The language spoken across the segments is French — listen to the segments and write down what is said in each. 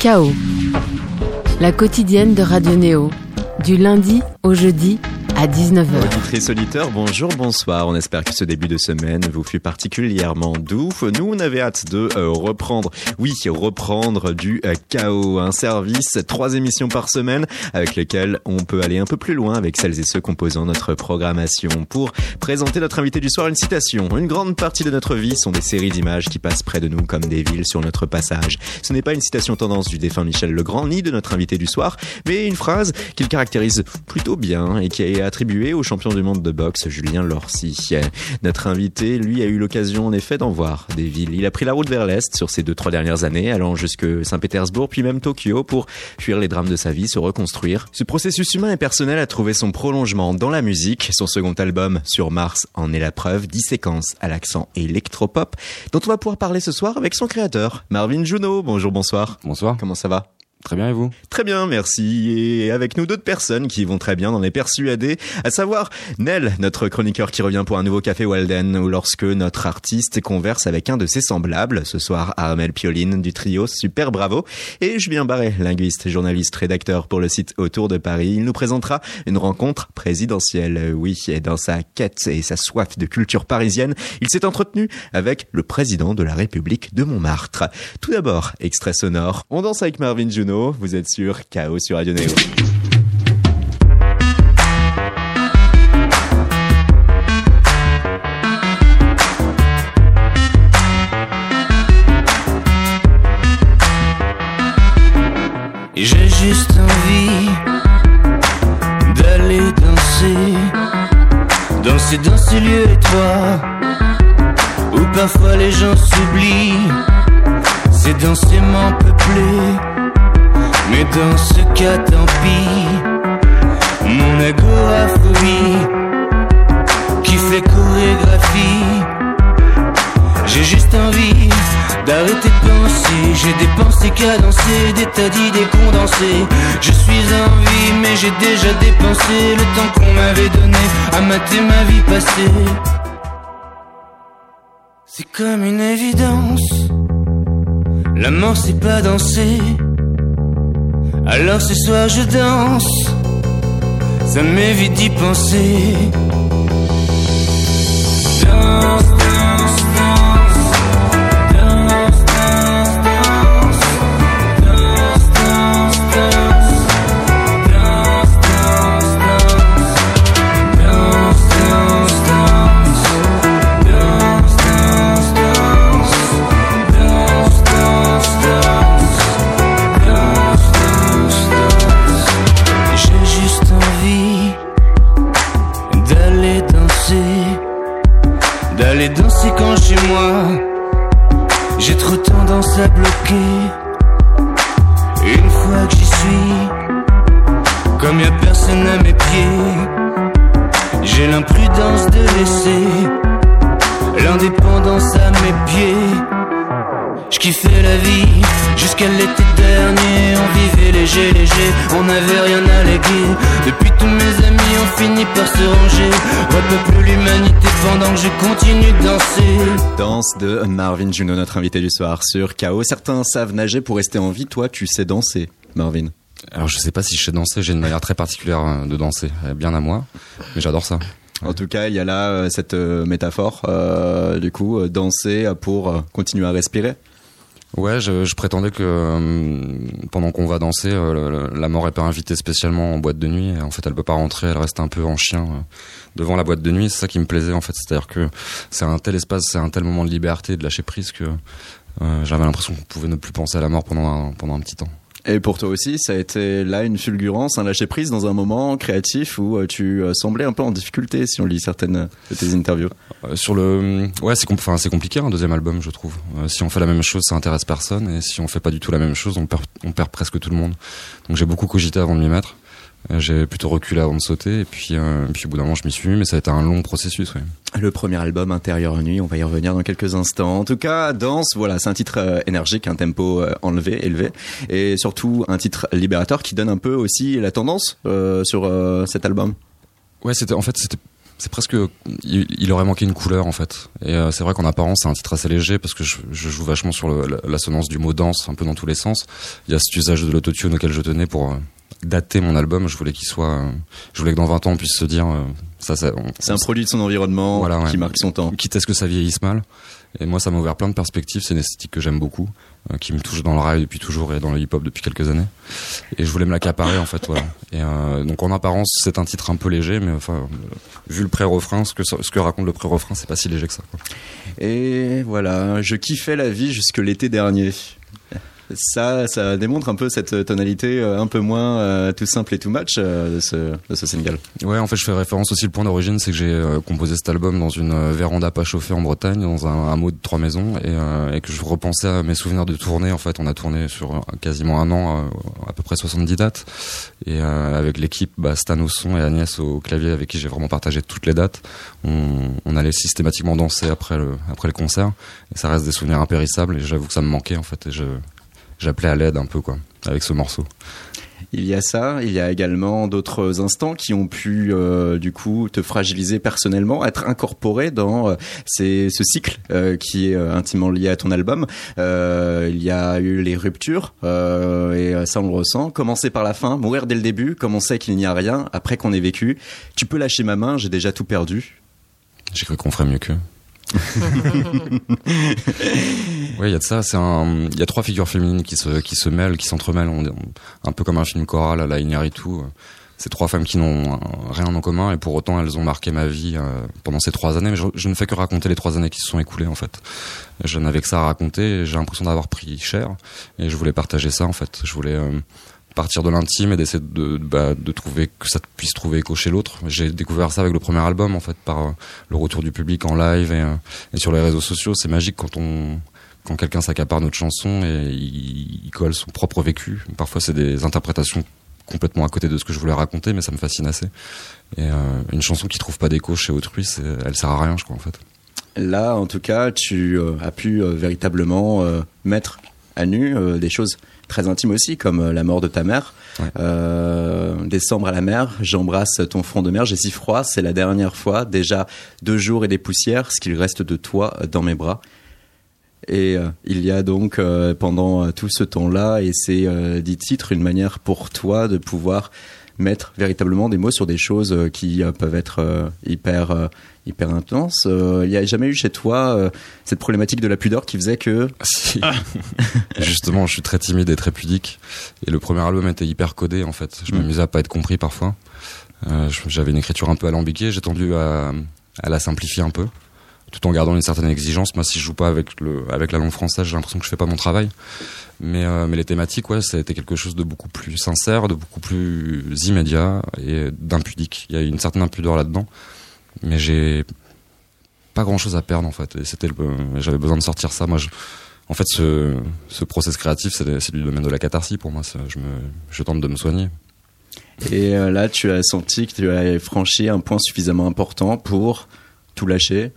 Chaos, la quotidienne de Radio Néo, du lundi au jeudi à 19h. Auditrice auditeur, bonjour, bonsoir. On espère que ce début de semaine vous fut particulièrement doux. Nous, on avait hâte de euh, reprendre, oui, reprendre du euh, chaos, un service, trois émissions par semaine avec lesquelles on peut aller un peu plus loin avec celles et ceux composant notre programmation. Pour présenter notre invité du soir, une citation. Une grande partie de notre vie sont des séries d'images qui passent près de nous comme des villes sur notre passage. Ce n'est pas une citation tendance du défunt Michel Legrand ni de notre invité du soir, mais une phrase qu'il caractérise plutôt bien et qui est attribué au champion du monde de boxe Julien Lorcy. Notre invité, lui, a eu l'occasion en effet d'en voir des villes. Il a pris la route vers l'Est sur ces deux, trois dernières années, allant jusque Saint-Pétersbourg, puis même Tokyo pour fuir les drames de sa vie, se reconstruire. Ce processus humain et personnel a trouvé son prolongement dans la musique. Son second album, Sur Mars, en est la preuve, 10 séquences à l'accent électropop, dont on va pouvoir parler ce soir avec son créateur, Marvin Juno. Bonjour, bonsoir. Bonsoir. Comment ça va? Très bien et vous? Très bien, merci. Et avec nous d'autres personnes qui vont très bien dans les persuadés, à savoir Nel, notre chroniqueur qui revient pour un nouveau café Walden, ou lorsque notre artiste converse avec un de ses semblables, ce soir Armel Pioline du trio Super Bravo, et Julien Barret, linguiste, journaliste, rédacteur pour le site Autour de Paris. Il nous présentera une rencontre présidentielle. Oui, et dans sa quête et sa soif de culture parisienne, il s'est entretenu avec le président de la République de Montmartre. Tout d'abord, extrait sonore. On danse avec Marvin Juno vous êtes sur Chaos sur Radio Néo. Je suis en vie, mais j'ai déjà dépensé le temps qu'on m'avait donné à mater ma vie passée. C'est comme une évidence. La mort, c'est pas danser. Alors ce soir je danse, ça m'évite d'y penser. Danse, danse, Une fois que j'y suis, comme y a personne à mes pieds, j'ai l'imprudence de laisser l'indépendance à mes pieds. Je kiffais la vie jusqu'à l'été dernier. On vivait léger, léger, on n'avait rien à léguer. Depuis tous mes amis ont fini par se ranger. Repeuple l'humanité pendant que je continue de danser. Danse de Marvin Juno, notre invité du soir sur KO. Certains savent nager pour rester en vie. Toi, tu sais danser, Marvin. Alors je sais pas si je sais danser, j'ai une manière très particulière euh, de danser, bien à moi, mais j'adore ça. En tout cas, il y a là euh, cette euh, métaphore, euh, du coup, euh, danser pour euh, continuer à respirer. Ouais, je, prétendais que euh, pendant qu'on va danser, euh, la mort est pas invitée spécialement en boîte de nuit. En fait, elle peut pas rentrer, elle reste un peu en chien euh, devant la boîte de nuit. C'est ça qui me plaisait en fait, c'est-à-dire que c'est un tel espace, c'est un tel moment de liberté, de lâcher prise que j'avais l'impression qu'on pouvait ne plus penser à la mort pendant pendant un petit temps. Et pour toi aussi, ça a été là une fulgurance, un lâcher prise dans un moment créatif où euh, tu euh, semblais un peu en difficulté si on lit certaines de tes interviews. Euh, sur le, ouais, c'est compliqué un deuxième album, je trouve. Si on fait la même chose, ça intéresse personne, et si on fait pas du tout la même chose, on perd presque tout le monde. Donc j'ai beaucoup cogité avant de m'y mettre. Euh, J'ai plutôt reculé avant de sauter, et puis, euh, puis au bout d'un moment, je m'y suis mis, mais ça a été un long processus. Ouais. Le premier album Intérieur Nuit, on va y revenir dans quelques instants. En tout cas, Danse, voilà, c'est un titre euh, énergique, un tempo euh, enlevé, élevé, et surtout un titre libérateur qui donne un peu aussi la tendance sur cet album. Ouais, c'était en fait c'était c'est presque il, aurait manqué une couleur en fait et euh, c'est vrai qu'en apparence c'est un titre assez léger parce que je, joue vachement sur l'assonance du mot danse un peu dans tous les sens il y a cet usage de l'autotune auquel je tenais pour dater mon album je voulais qu'il soit euh, je voulais que dans 20 ans on puisse se dire ça, ça c'est un produit de son environnement qui marque son temps quitte à ce que ça vieillisse mal et moi ça m'a ouvert plein de perspectives c'est une esthétique que j'aime beaucoup euh, qui me touche dans le rail depuis toujours et dans le hip-hop depuis quelques années. Et je voulais me l'accaparer en fait, voilà. Et euh, donc en apparence, c'est un titre un peu léger, mais enfin, vu le pré-refrain, ce que ce que raconte le pré-refrain, c'est pas si léger que ça. Quoi. Et voilà, je kiffais la vie jusque l'été dernier ça, ça démontre un peu cette tonalité euh, un peu moins euh, tout simple et tout match euh, de, ce, de ce single. Ouais, en fait, je fais référence aussi. Le point d'origine, c'est que j'ai composé cet album dans une véranda pas chauffée en Bretagne, dans un hameau de trois maisons, et, et, que je repensais à mes souvenirs de tournée. En fait, on a tourné sur quasiment un an, à peu près 70 dates, et avec l'équipe bah, Stan au son et Agnès au clavier, avec qui j'ai vraiment partagé toutes les dates. On, on allait systématiquement danser après le après le concert, et ça reste des souvenirs impérissables. Et j'avoue que ça me manquait en fait. Et je j'appelais à l'aide un peu quoi avec ce morceau. Il y a ça, il y a également d'autres instants qui ont pu euh, du coup te fragiliser personnellement, être incorporés dans euh, ce cycle euh, qui est intimement lié à ton album. il y a eu les ruptures et ça on le ressent. Commencer par la fin, mourir dès le début, comme on sait qu'il n'y a rien après qu'on ait vécu. Tu peux lâcher ma main, j'ai déjà tout perdu. J'ai cru qu'on ferait mieux qu'eux. oui, il y a de ça. C'est un, il y a trois figures féminines qui se, qui se mêlent, qui s'entremêlent, un peu comme un film choral à la Iñárritu. C'est trois femmes qui n'ont rien en commun et pour autant elles ont marqué ma vie euh, pendant ces trois années. Mais je, ne fais que raconter les trois années qui se sont écoulées en fait. Je n'avais que ça à raconter. J'ai l'impression d'avoir pris cher et je voulais partager ça en fait. Je voulais euh, partir de l'intime et d'essayer de, bah, de trouver que ça puisse trouver écho chez l'autre. J'ai découvert ça avec le premier album en fait par euh, le retour du public en live et, euh, et sur les réseaux sociaux. C'est magique quand on quand quelqu'un s'accapare notre chanson et il, il, colle son propre vécu. Parfois c'est des interprétations complètement à côté de ce que je voulais raconter, mais ça me fascine assez. Et euh, une chanson qui trouve pas d'écho chez autrui, elle sert à rien, je crois en fait. Là, en tout cas, tu as pu véritablement mettre à nu des choses très intime aussi, comme euh, la mort de ta mère. Euh, décembre à la mer, j'embrasse ton front de mer, j'ai si froid, c'est la dernière fois, déjà deux jours et des poussières, ce qu'il reste de toi dans mes bras. Et euh, il y a donc pendant tout ce temps-là et ces dix titres une manière pour toi de pouvoir mettre véritablement des mots sur des choses qui peuvent être hyper hyper intense. Euh, il n'y a jamais eu chez toi euh, cette problématique de la pudeur qui faisait que... Ah. Justement, je suis très timide et très pudique. Et le premier album était hyper codé en fait. Je mm. m'amusais à pas être compris parfois. Euh, J'avais une écriture un peu alambiquée. J'ai tendu à, à, la simplifier un peu, tout en gardant une certaine exigence. Moi, si je joue pas avec le avec la langue française, j'ai l'impression que je fais pas mon travail. Mais euh, mais les thématiques, ouais, ça a été quelque chose de beaucoup plus sincère, de beaucoup plus immédiat et d'impudique. Il y a une certaine impudeur là-dedans mais j'ai pas grand chose à perdre en fait. C'était, j'avais besoin de sortir ça. Moi, en fait, ce, ce process créatif, c'est, du domaine de la catharsis pour moi. Je, je tente de me soigner. Et euh, là, tu as senti que tu as franchi un point suffisamment important pour tout lâcher?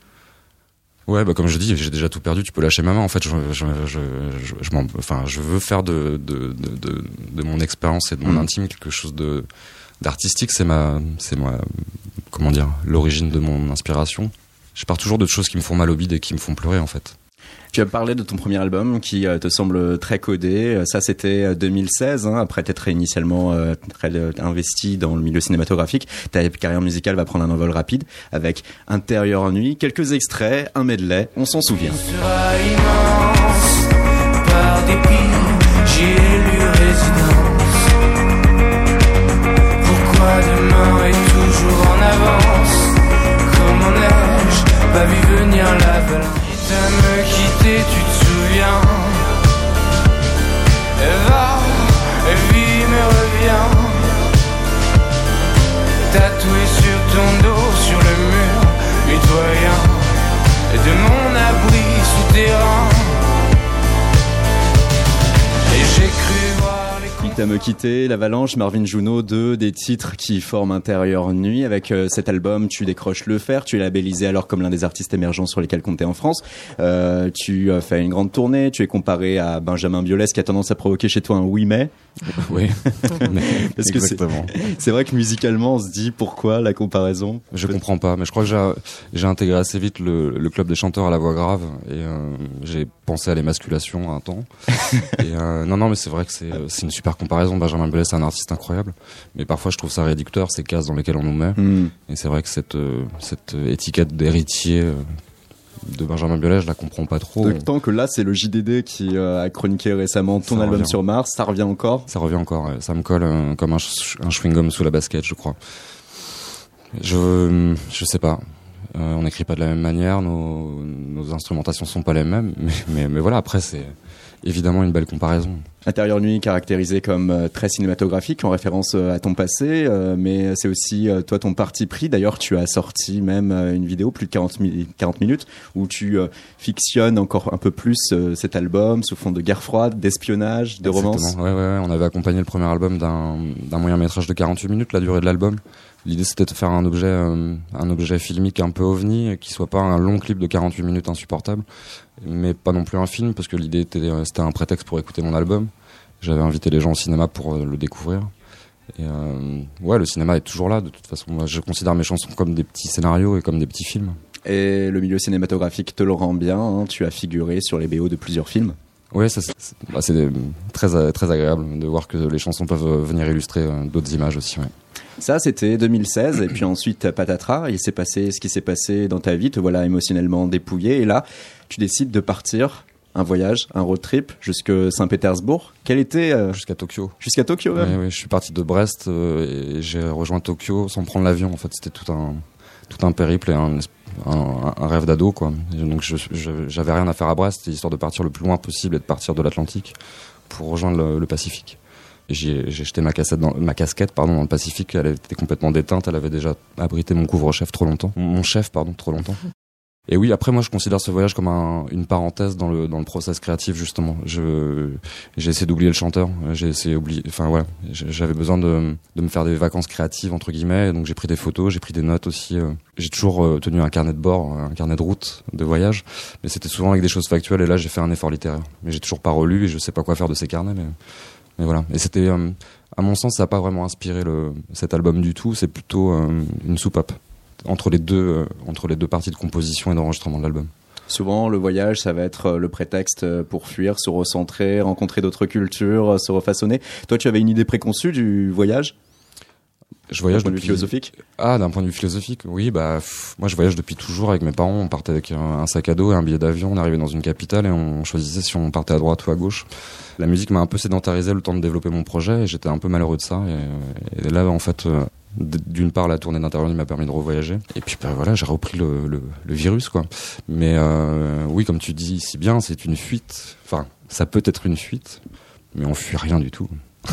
Ouais, bah comme je dis, j'ai déjà tout perdu. Tu peux lâcher ma main. En fait, je, je, je, je enfin, je veux faire de de, de, de, mon expérience et de mon mm. intime quelque chose de d'artistique. C'est ma, c'est moi, comment dire, l'origine de mon inspiration. Je pars toujours de choses qui me font mal au bide et qui me font pleurer en fait. Tu as parlé de ton premier album qui euh, te semble très codé. Euh, ça, c'était 2016, euh, hein, après t'être initialement très investi dans le milieu cinématographique. Ta carrière musicale va prendre un envol rapide avec Intérieur Nuit, quelques extraits, un medley, on s'en souvient. demain est toujours en avance? Vu venir À me quitter, l'Avalanche, Marvin Juno, deux des titres qui forment Intérieur Nuit. Avec euh, cet album, tu décroches le fer, tu es labellisé alors comme l'un des artistes émergents sur lesquels compter en France. Euh, tu as fait une grande tournée, tu es comparé à Benjamin Biolay, ce qui a tendance à provoquer chez toi un oui mais. Oui, Parce que c'est- exactement. C'est vrai que musicalement, on se dit pourquoi la comparaison? Je comprends pas, mais je crois que j'ai- intégré assez vite le, le club des chanteurs à la voix grave et euh, j'ai pensé à l'émasculation à un temps. et euh, non, non, mais c'est vrai que c'est euh, c'est une super comparaison. Benjamin Biolay, c'est un artiste incroyable, mais parfois je trouve ça réducteur ces cases dans lesquelles on nous met. Hmm. Et c'est vrai que cette euh, cette étiquette d'héritier euh, de Benjamin Biolay, je la comprends pas trop. D'autant que là, c'est le JDD qui euh, a chroniqué récemment ton Ça album revient. sur Mars, ça revient encore? Ça revient encore, ouais. ça me colle euh, comme un, ch- un chewing-gum sous la basket, je crois. Je, je sais pas. Euh, on n'écrit pas de la même manière, nos, nos instrumentations sont pas les mêmes, mais, mais, mais voilà, après c'est évidemment une belle comparaison. Intérieur Nuit caractérisé comme euh, très cinématographique en référence euh, à ton passé, euh, mais c'est aussi toi ton parti pris. D'ailleurs, tu as sorti même une vidéo plus de 40, mi- 40 minutes où tu fictionnes encore un peu plus cet album sous fond de guerre froide, d'espionnage, de romance. Exactement. Ouais, ouais, ouais. On avait accompagné le premier album d'un d'un moyen métrage de 48 minutes, la durée de l'album. L'idée c'était de faire un objet, euh, un objet filmique un peu ovni, qui soit pas un long clip de 48 minutes insupportable, mais pas non plus un film, parce que l'idée était, euh, c'était un prétexte pour écouter mon album. J'avais invité les gens au cinéma pour euh, le découvrir. Et euh, ouais, le cinéma est toujours là. De toute façon, moi, je considère mes chansons comme des petits scénarios et comme des petits films. Et le milieu cinématographique te le rend bien. hein? Tu as figuré sur les BO de plusieurs films. Ça, c'est c'est- bah, c'est, très très agréable de voir que les chansons peuvent venir illustrer d'autres images aussi. Ouais. Ça, c'était 2016. Et puis ensuite, patatras, il s'est passé ce qui s'est passé dans ta vie. Te voilà émotionnellement dépouillé. Et là, tu décides de partir. Un voyage, un road trip jusque Saint-Pétersbourg. Quel était euh, Jusqu'à Tokyo. jusqu'à Tokyo Ouais, ouais, je suis parti de Brest euh, et j'ai rejoint Tokyo sans prendre l'avion. En fait, c'était tout un tout un périple et un, un, un rêve d'ado quoi. Et donc j'avais rien à faire à Brest, histoire de partir le plus loin possible et de partir de l'Atlantique pour rejoindre le, le Pacifique. J'ai jeté ma, cassette dans, ma casquette pardon, dans le Pacifique. Elle était complètement déteinte. Elle avait déjà abrité mon couvre-chef trop longtemps. Mon chef, pardon, trop longtemps. Et oui, après moi je considère ce voyage comme un- une parenthèse dans le dans le process créatif justement. J'ai essayé d'oublier le chanteur. J'ai essayé d'oublier. Enfin voilà, j'avais besoin de de me faire des vacances créatives entre guillemets. Donc j'ai pris des photos, j'ai pris des notes aussi. euh. J'ai toujours euh, tenu un carnet de bord, un carnet de route, de voyage, mais c'était souvent avec des choses factuelles. Et là j'ai fait un effort littéraire. Mais j'ai toujours pas relu et je sais pas quoi faire de ces carnets. Mais mais voilà. Et c'était euh, à mon sens ça a pas vraiment inspiré le cet album du tout. C'est plutôt euh, une soupape entre les deux euh, entre les deux parties de composition et d'enregistrement de l'album. Souvent, le voyage, ça va être le prétexte pour fuir, se recentrer, rencontrer d'autres cultures, se refaçonner. Toi, tu avais une idée préconçue du voyage? Je voyage D'un point de vue philosophique Ah, d'un point de vue philosophique, oui, bah pff, moi je voyage depuis toujours avec mes parents. On partait avec un, un sac à dos et un billet d'avion. On arrivait dans une capitale et on choisissait si on partait à droite ou à gauche. La musique m'a un peu sédentarisé le temps de développer mon projet et j'étais un peu malheureux de ça. Et, et là, en fait, euh, d'une part, la tournée d'intérieur m'a permis de revoyager. Et puis bah, voilà, j'ai repris le, le, le virus, quoi. Mais euh, oui, comme tu dis si bien, c'est une fuite. Enfin, ça peut être une fuite, mais on fuit rien du tout.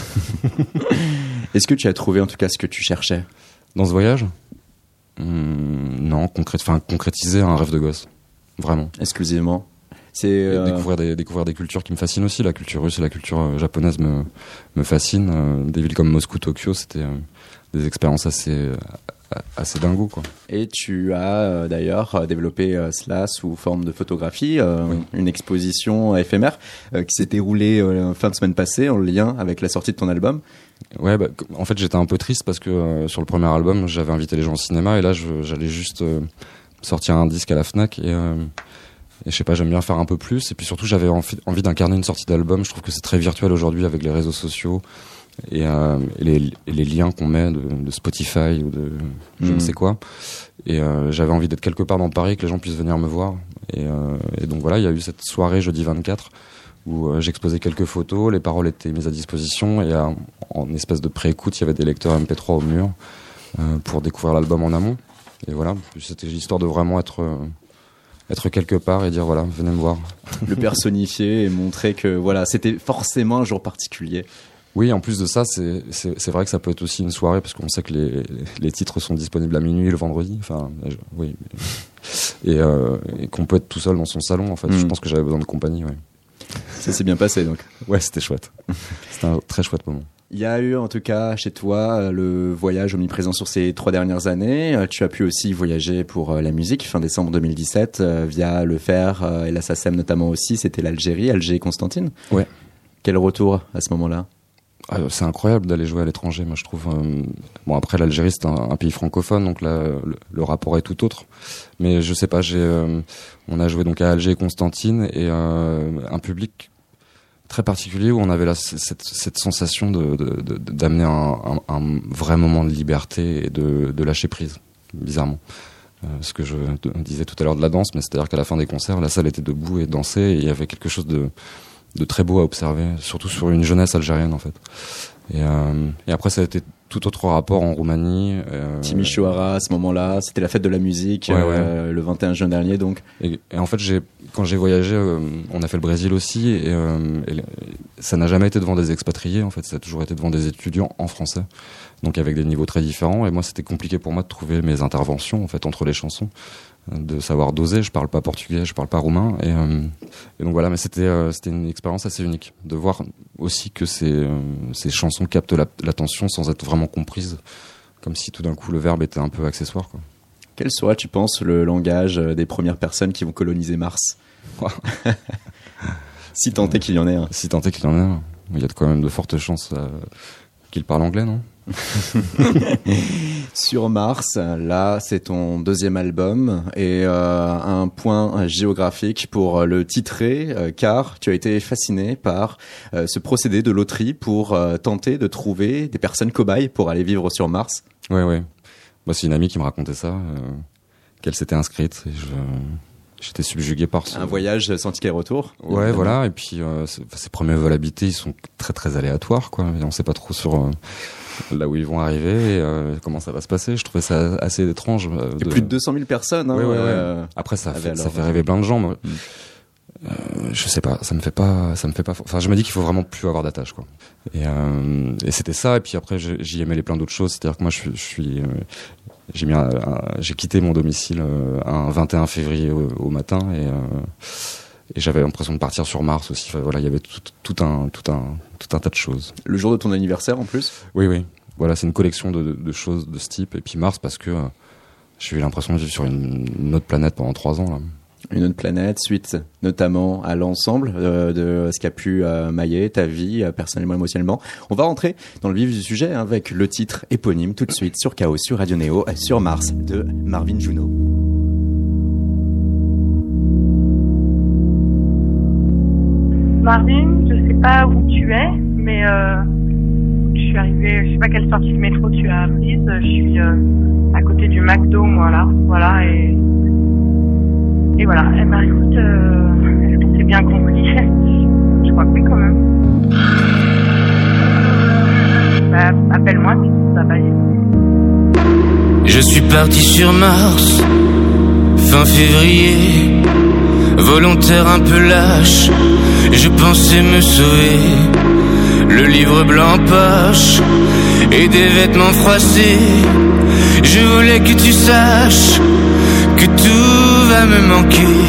Est-ce que tu as trouvé en tout cas ce que tu cherchais Dans ce voyage? Hum, Non, concrét, enfin, concrétiser un rêve de gosse. Vraiment. exclusivement C'est euh, découvrir, des, découvrir des cultures qui me fascinent aussi. La culture russe et la culture euh, japonaise me, me fascinent. Euh, des villes comme Moscou, Tokyo, c'était des expériences assez, assez dingo, quoi. Et tu as euh, d'ailleurs euh, développé euh, cela sous forme de photographie, Oui. une exposition éphémère qui s'est déroulée fin de semaine passée en lien avec la sortie de ton album. Ouais, bah, en fait, j'étais un peu triste parce que sur le premier album, j'avais invité les gens au cinéma et là, j'allais juste sortir un disque à la Fnac et, et je sais pas, j'aime bien faire un peu plus. Et puis surtout, j'avais envie, envie d'incarner une sortie d'album. Je trouve que c'est très virtuel aujourd'hui avec les réseaux sociaux et, euh, et les, et les liens qu'on met de, de Spotify ou de je Mhm. ne sais quoi. Et euh, j'avais envie d'être quelque part dans Paris, que les gens puissent venir me voir. Et, euh, et donc voilà, il y a eu cette soirée jeudi 24 où j'exposais quelques photos, les paroles étaient mises à disposition et en espèce de pré-écoute, il y avait des lecteurs MP3 au mur pour découvrir l'album en amont. Et voilà, c'était l'histoire de vraiment être être quelque part et dire voilà, venez me voir. le personnifier et montrer que voilà, c'était forcément un jour particulier. Oui, en plus de ça, c'est vrai que ça peut être aussi une soirée parce qu'on sait que les les titres sont disponibles à minuit le vendredi. Enfin, je- oui. Et, euh, et qu'on peut être tout seul dans son salon. En fait, je pense que j'avais besoin de compagnie. Ouais. Ça s'est bien passé donc. Ouais, c'était chouette. C'était un très chouette moment. Il y a eu en tout cas chez toi le voyage omniprésent sur ces trois dernières années. Tu as pu aussi voyager pour la musique fin décembre 2017 via le Fer et la SACEM notamment aussi. C'était l'Algérie, Alger et Constantine. Ouais. Quel retour à ce moment-là? Ah, c'est incroyable d'aller jouer à l'étranger, moi je trouve. Euh, bon après l'Algérie c'est un, pays francophone, donc là le, rapport est tout autre. Mais je sais pas, j'ai, euh, on a joué donc à Alger et Constantine et euh, un public très particulier où on avait là cette, sensation d'amener un, un, vrai moment de liberté et de, de lâcher prise, bizarrement. ce que je disais tout à l'heure de la danse, mais c'est-à-dire qu'à la fin des concerts, la salle était debout et dansait, et il y avait quelque chose de de très beau à observer, surtout sur une jeunesse algérienne en fait. Et, euh, et après ça a été tout autre rapport en Roumanie. Euh, Timișoara à ce moment-là, c'était la fête de la musique euh, le 21 juin dernier donc. Et, en fait j'ai quand j'ai voyagé, euh, on a fait le Brésil aussi et, euh, et ça n'a jamais été devant des expatriés en fait, ça a toujours été devant des étudiants en français, donc avec des niveaux très différents. Et moi c'était compliqué pour moi de trouver mes interventions en fait entre les chansons de savoir doser. Je parle pas portugais, je parle pas roumain, et, euh, donc voilà. Mais c'était euh, c'était une expérience assez unique de voir aussi que ces euh, ces chansons captent l'attention sans être vraiment comprises, comme si tout d'un coup le verbe était un peu accessoire. Quoi. Quel sera, tu penses, le langage des premières personnes qui vont coloniser Mars? Si tant est qu'il y en ait un. Si tant est qu'il y en ait un. Il y a quand même de fortes chances qu'il parle anglais, non? Sur Mars, là, c'est ton deuxième album et euh, un point géographique pour le titrer, euh, car tu as été fasciné par euh, ce procédé de loterie pour tenter de trouver des personnes cobayes pour aller vivre sur Mars. Oui, oui. Moi, c'est une amie qui me racontait ça, qu'elle s'était inscrite et je J'étais subjugué par ce... Un voyage sans ticket retour Ouais, voilà. Et puis, euh, ces premiers vols habités, ils sont très, très aléatoires, quoi. Et on sait pas trop sur euh, là où ils vont arriver et euh, comment ça va se passer. Je trouvais ça assez étrange. Euh, de... Plus de 200 000 personnes. Hein, ouais, ouais, ouais. Après, ça fait, ça fait rêver plein de gens. Moi. Mm. je sais pas, ça me fait pas, ça me fait pas. Enfin, je me dis qu'il faut vraiment plus avoir d'attache, quoi. Et, et c'était ça. Et puis après, j'y aimais les plein d'autres choses. C'est-à-dire que moi, je, je suis, j'ai mis j'ai quitté mon domicile euh, un 21 février au, matin et, euh, et j'avais l'impression de partir sur Mars aussi. voilà, il y avait tout, tout, un tout un tout un tas de choses. Le jour de ton anniversaire en plus? Oui, oui. Voilà, c'est une collection de, de, choses de ce type. Et puis Mars parce que euh, j'ai eu l'impression de vivre sur une, une, autre planète pendant trois ans là une autre planète, suite notamment à l'ensemble euh, de ce qu'a pu euh, mailler ta vie personnellement, émotionnellement. On va rentrer dans le vif du sujet avec le titre éponyme tout de suite sur Chaos, sur Radio Néo, sur Mars de Marvin Juno. Marvin, je sais pas où tu es, mais je suis arrivée, je sais pas quelle sortie de métro tu as prise. Je suis à côté du McDo, moi là, voilà, et et voilà, eh ben, écoute, euh, est-ce que c'est bien compris? Je crois que oui quand même. Bah, appelle-moi si ça va Je suis parti sur Mars, fin février, volontaire un peu lâche, je pensais me sauver. Le livre blanc poche et des vêtements froissés. Je voulais que tu saches que tout va me manquer,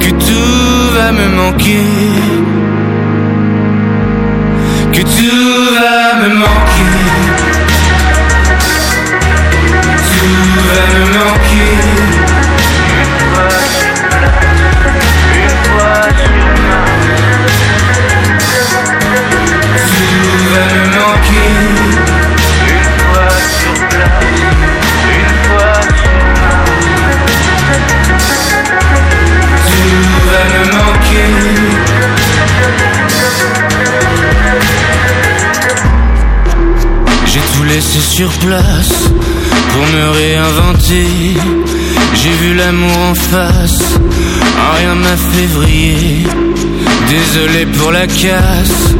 que tout va me manquer, que tout va me manquer, tout va me manquer. Sur place pour me réinventer. J'ai vu l'amour en face, rien m'a fait vriller. Désolé pour la casse,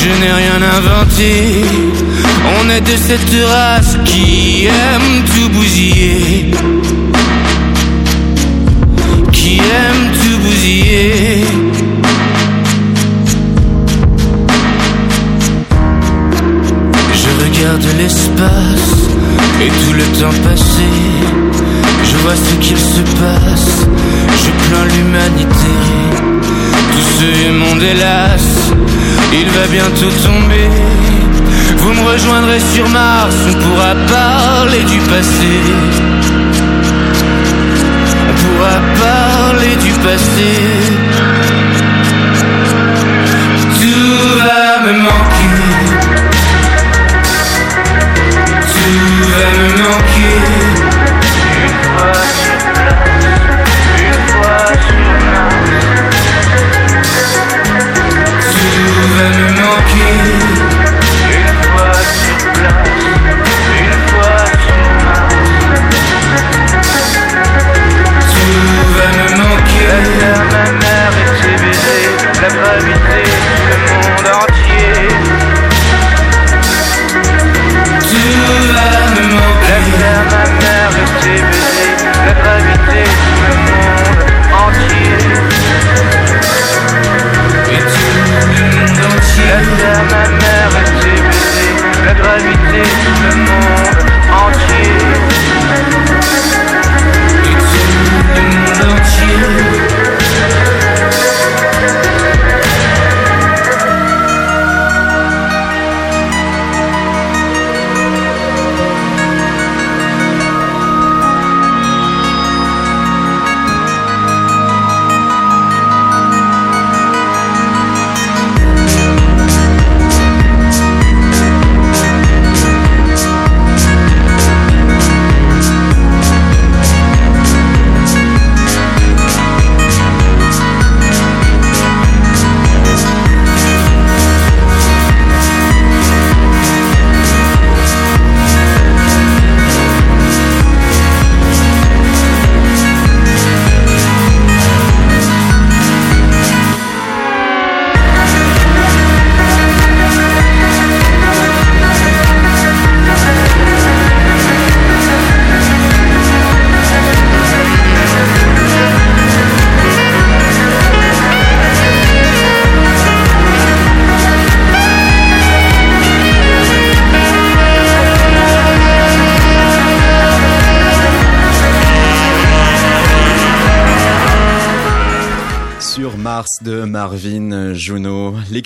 je n'ai rien inventé. On est de cette race qui aime tout bousiller. Qui aime tout bousiller. Regarde l'espace et tout le temps passé. Je vois ce qu'il se passe, je plains l'humanité. Tout ce monde hélas, il va bientôt tomber. Vous me rejoindrez sur Mars, on pourra parler du passé. On pourra parler du passé. Tout va me manquer. Tout va me manquer. Une fois sur place, une fois sur Mars. Tout va me manquer. Une fois sur place, une fois sur. Tout va me manquer. La ma mère et la gravité,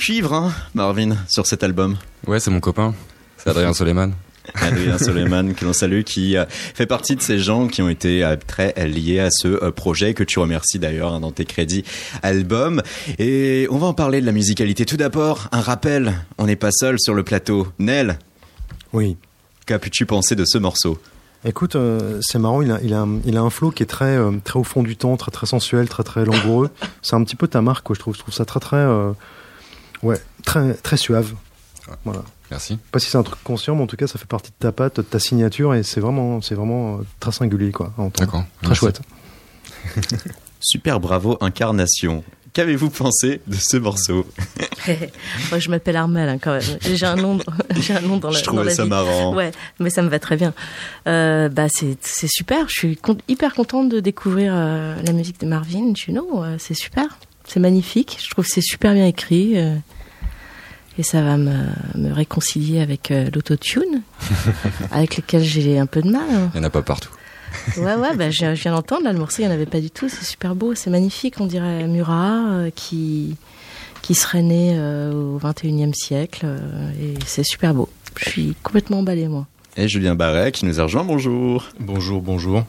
Hein, Marvin, sur cet album. Ouais, c'est mon copain. C'est Adrien Soleiman. Adrien Soleiman, que l'on salue, qui euh, fait partie de ces gens qui ont été euh, très liés à ce euh, projet, que tu remercies d'ailleurs hein, dans tes crédits album. Et on va en parler de la musicalité. Tout d'abord, un rappel, on n'est pas seul sur le plateau. Nel, Oui. qu'as-tu pensé de ce morceau? Écoute, euh, c'est marrant, il a, il, a, un- il a un flow qui est très, euh, très au fond du temps, très, très sensuel, très, très langoureux. c'est un petit peu ta marque, quoi, je trouve. Je trouve ça très, très, euh, ouais, très, très suave. Voilà. Merci. Pas si c'est un truc conscient, mais en tout cas, ça fait partie de ta patte, de ta signature, et c'est vraiment, c'est vraiment euh, très singulier, quoi. D'accord. Très Merci. chouette. Super bravo, incarnation. Qu'avez-vous pensé de ce morceau? Moi, je m'appelle Armel, hein, quand même. J'ai un nom, j'ai un nom dans la, Je dans trouvais la ça vie. marrant. Ouais, mais ça me va très bien. Euh, bah, c'est, c'est super. Je suis con- hyper contente de découvrir euh, la musique de Marvin Juno. Euh, c'est super. C'est magnifique. Je trouve que c'est super bien écrit. euh, et ça va me, me réconcilier avec euh, l'autotune, avec lequel j'ai un peu de mal. hein. Il n'y en a pas partout. Ouais, ouais, bah, je, viens d'entendre, là, le morceau, il n'y en avait pas du tout. C'est super beau, c'est magnifique. On dirait Murat, euh, qui, qui serait né euh, au 21e siècle. euh, et c'est super beau. Je suis complètement emballée, moi. Et Julien Barret qui nous a rejoint. Bonjour. Bonjour, bonjour.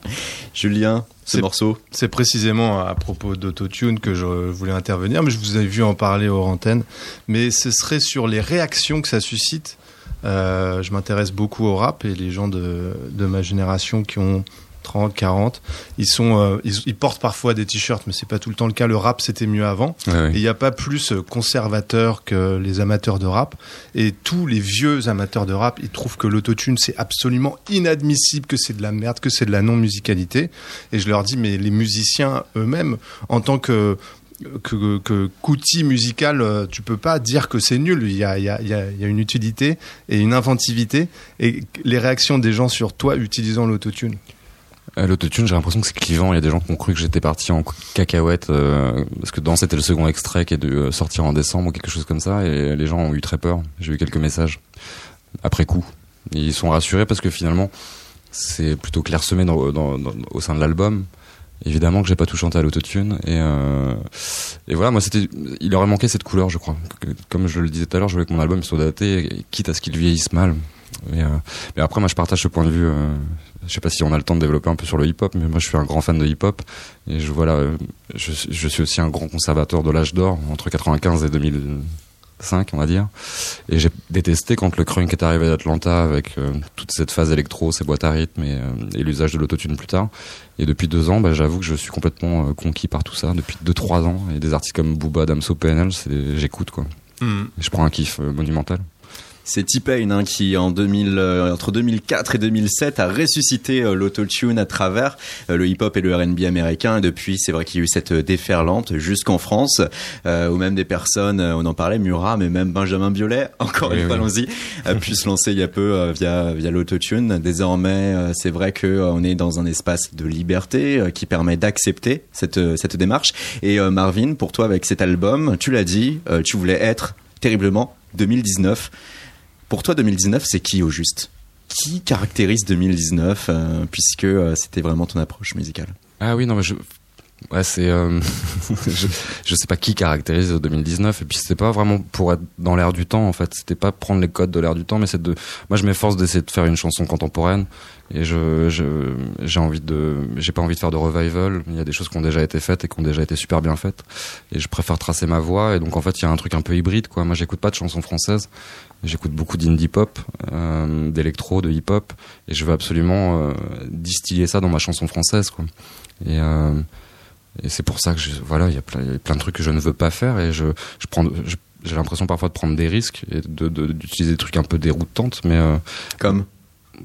Julien, ce C'est- morceau. C'est précisément à propos d'autotune que je voulais intervenir, mais je vous ai vu en parler hors antenne. Mais ce serait sur les réactions que ça suscite. Euh, je m'intéresse beaucoup au rap et les gens de, de ma génération qui ont 30, 40, ils, sont, euh, ils, ils portent parfois des t-shirts, mais c'est pas tout le temps le cas. Le rap, c'était mieux avant. Et il n'y a pas plus conservateur que les amateurs de rap. Et tous les vieux amateurs de rap, ils trouvent que l'autotune, c'est absolument inadmissible, que c'est de la merde, que c'est de la non-musicalité. Et je leur dis, mais les musiciens eux-mêmes, en tant que que, que qu'outil musical, euh, tu peux pas dire que c'est nul. Il y, a, il y, a, il y a une utilité et une inventivité. Et les réactions des gens sur toi utilisant l'autotune. Euh, L'autotune, j'ai l'impression que c'est clivant. Il y a des gens qui ont cru que j'étais parti en cacahuète euh, parce que dans c'était le second extrait qui est de euh, sortir en décembre ou quelque chose comme ça, et les gens ont eu très peur. J'ai eu quelques messages après coup. Ils sont rassurés parce que finalement c'est plutôt clairsemé au sein de l'album. Évidemment que j'ai pas tout chanté à l'autotune et et voilà moi c'était il aurait manqué cette couleur je crois comme je le disais tout à l'heure je voulais que mon album soit daté quitte à ce qu'il vieillisse mal euh, mais après moi je partage ce point de vue euh, je sais pas si on a le temps de développer un peu sur le hip hop mais moi je suis un grand fan de hip hop et je voilà euh, je, je suis aussi un grand conservateur de l'âge d'or entre 95 et 2005 on va dire et j'ai détesté quand le crunk est arrivé d'Atlanta avec euh, toute cette phase électro ces boîtes à rythme et, et l'usage de l'autotune plus tard et depuis deux ans, bah, j'avoue que je suis complètement conquis par tout ça. Depuis deux trois ans, et des artistes comme Booba, Damso, PNL, j'écoute quoi. Hmm. Je prends un kiff monumental. C'est T-Pain hein, qui, en 2000, euh, entre 2004 et 2007, a ressuscité euh, l'autotune à travers euh, le hip-hop et le R&B américain. Et depuis, c'est vrai qu'il y a eu cette euh, déferlante jusqu'en France, euh, où même des personnes, on en parlait, Murat, mais même Benjamin Biolay, encore Oui, une fois, oui. allons-y, a pu se lancer il y a peu via via l'autotune. Désormais, c'est vrai que euh, on est dans un espace de liberté qui permet d'accepter cette cette démarche. Et Marvin, pour toi, avec cet album, tu l'as dit, tu voulais être terriblement 2019. Pour toi, 2019, c'est qui au juste? Qui caractérise 2019 euh, puisque euh, c'était vraiment ton approche musicale? Ah oui, non mais je ouais, c'est euh, je, je sais pas qui caractérise 2019 et puis c'était pas vraiment pour être dans l'air du temps en fait, c'était pas prendre les codes de l'air du temps mais c'est de moi je m'efforce d'essayer de faire une chanson contemporaine et je j'ai envie de j'ai pas envie de faire de revival, il y a des choses qui ont déjà été faites et qui ont déjà été super bien faites et je préfère tracer ma voix et donc en fait il y a un truc un peu hybride quoi. Moi j'écoute pas de chansons françaises. J'écoute beaucoup d'indie pop, euh, d'électro, de hip hop, et je veux absolument euh, distiller ça dans ma chanson française, quoi. Et, euh, et c'est pour ça que je, voilà, il y a plein, de trucs que je ne veux pas faire, et je, je prends, j'ai l'impression parfois de prendre des risques et de, de- d'utiliser des trucs un peu déroutants, mais euh, Comme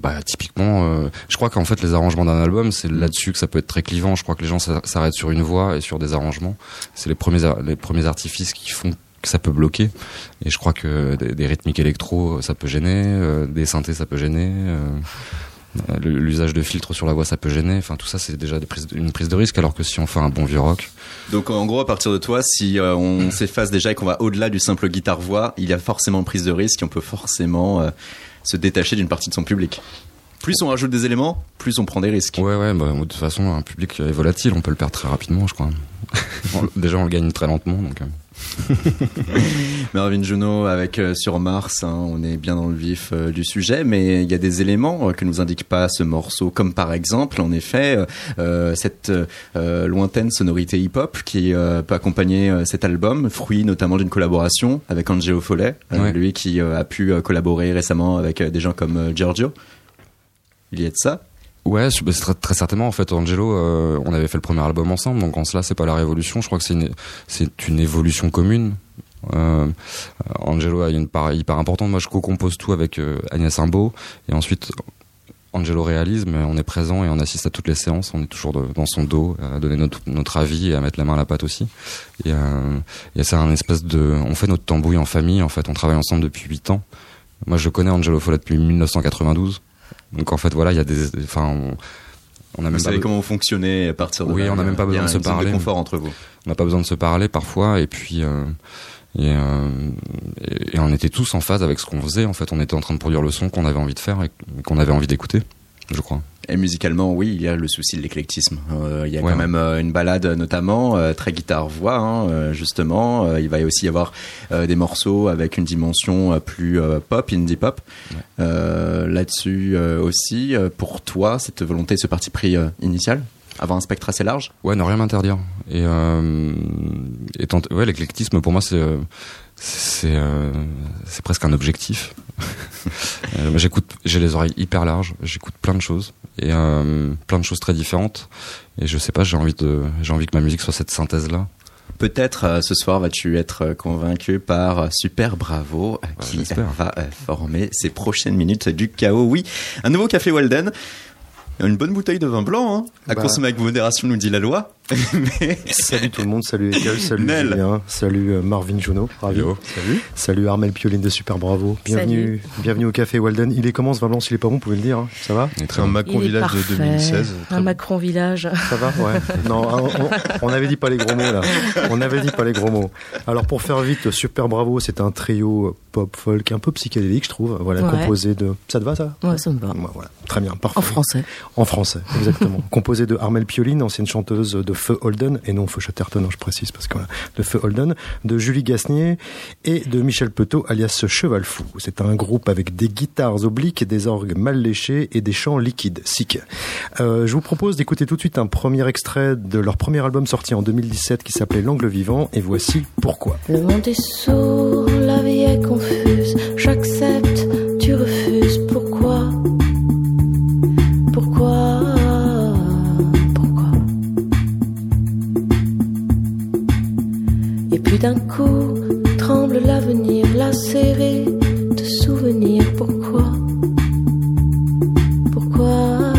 bah typiquement, euh, je crois qu'en fait les arrangements d'un album, c'est là-dessus que ça peut être très clivant. Je crois que les gens s'a- s'arrêtent sur une voix et sur des arrangements. C'est les premiers les premiers artifices qui font que ça peut bloquer. Et je crois que des, des rythmiques électro, ça peut gêner, euh, des synthés, ça peut gêner. euh, L'usage de filtres sur la voix, ça peut gêner. Enfin, tout ça, c'est déjà des prises de- une prise de risque. Alors que si on fait un bon vieux rock, Donc en gros, à partir de toi, si euh, on s'efface déjà et qu'on va au-delà du simple guitare-voix, il y a forcément une prise de risque et on peut forcément euh, se détacher d'une partie de son public. Plus on rajoute des éléments, plus on prend des risques. ouais, ouais. Bah, de toute façon, un public est volatile. On peut le perdre très rapidement, je crois. Déjà, on le gagne très lentement, donc. Marvin Juno avec euh, sur Mars, hein, on est bien dans le vif euh, du sujet, mais il y a des éléments euh, que nous indique pas ce morceau, comme par exemple, en effet, euh, cette lointaine sonorité hip-hop qui peut accompagner cet album, fruit notamment d'une collaboration avec Angelo Follet, Ouais. lui qui a pu collaborer récemment avec des gens comme Giorgio. Il y a de ça. Ouais, bah, très, très certainement. En fait, Angelo, euh, on avait fait le premier album ensemble, donc en cela, c'est pas la révolution. Je crois que c'est une, c'est une évolution commune. Euh, Angelo a une part hyper importante. Moi, je co-compose tout avec euh, Agnès Imbeau, et ensuite Angelo réalise, mais on est présent et on assiste à toutes les séances. On est toujours dans son dos, à donner notre, notre avis et à mettre la main à la pâte aussi. Et, euh, et c'est un espèce de, on fait notre tambouille en famille. En fait, on travaille ensemble depuis 8 ans. Moi, je connais Angelo Folla depuis 1992. Donc en fait, voilà, il y a des, enfin, on, on a Vous même savez pas, comment vous fonctionnez à partir de Oui, là. on n'a même pas besoin de se parler. de confort entre vous. on n'a pas besoin de se parler parfois. Et puis, euh, et, euh, et, et on était tous en phase avec ce qu'on faisait. En fait, on était en train de produire le son qu'on avait envie de faire et qu'on avait envie d'écouter, je crois. Et musicalement, oui, il y a le souci de l'éclectisme. Euh, il y a Ouais. quand même euh, une balade, notamment euh, très guitare-voix, hein, justement. Il va aussi y avoir des morceaux avec une dimension plus pop, indie pop. Là-dessus aussi, pour toi, cette volonté, ce parti pris initial, avoir un spectre assez large? Ouais, ne rien m'interdire. Et, et ouais, l'éclectisme pour moi c'est c'est euh, c'est presque un objectif. Euh, j'écoute, j'ai les oreilles hyper larges, j'écoute plein de choses et euh, plein de choses très différentes. Et je sais pas, j'ai envie de, j'ai envie que ma musique soit cette synthèse là. Peut-être euh, ce soir vas-tu être convaincu par Super Bravo euh, qui va euh, former ces prochaines minutes du chaos. Oui, un nouveau café Walden. Une bonne bouteille de vin blanc, hein, à Bah. consommer avec modération, nous dit la loi. Salut tout le monde, salut Ekel, salut Nel. Julien, salut euh, Marvin Juno, ravi. Yo. Salut. Salut Armel Pioline de Super Bravo. Bienvenue, bienvenue au Café Walden. Il est comment ce vin blanc s'il est pas bon, vous pouvez le dire, hein ça va? Il est C'est très un. Macron Il Village de parfait. 2016. Très Un bon. Macron Village. Ça va? Ouais. Non, on, on- on avait dit pas les gros mots là. On avait dit pas les gros mots. Alors pour faire vite, Super Bravo, c'est un trio pop folk un peu psychédélique, je trouve. Voilà, Ouais. composé de. Ça te va ça? Ouais, ça me va. Ouais, Voilà, très bien, parfait. En français. En français, exactement. Composé de Armel Pioline, ancienne chanteuse de Feu Holden, et non Feu Chatterton, hein, je précise, parce que voilà, de Feu Holden, de Julie Gasnier et de Michel Petot, alias Cheval Fou. C'est un groupe avec des guitares obliques, des orgues mal léchés et des chants liquides, sick. Euh, je vous propose d'écouter tout de suite un premier extrait de leur premier album sorti en 2017 qui s'appelait L'Angle Vivant, et voici pourquoi. Le monde est sourd, la vie est confuse. J'accepte, d'un coup, tremble l'avenir, la série de souvenirs. Pourquoi? Pourquoi?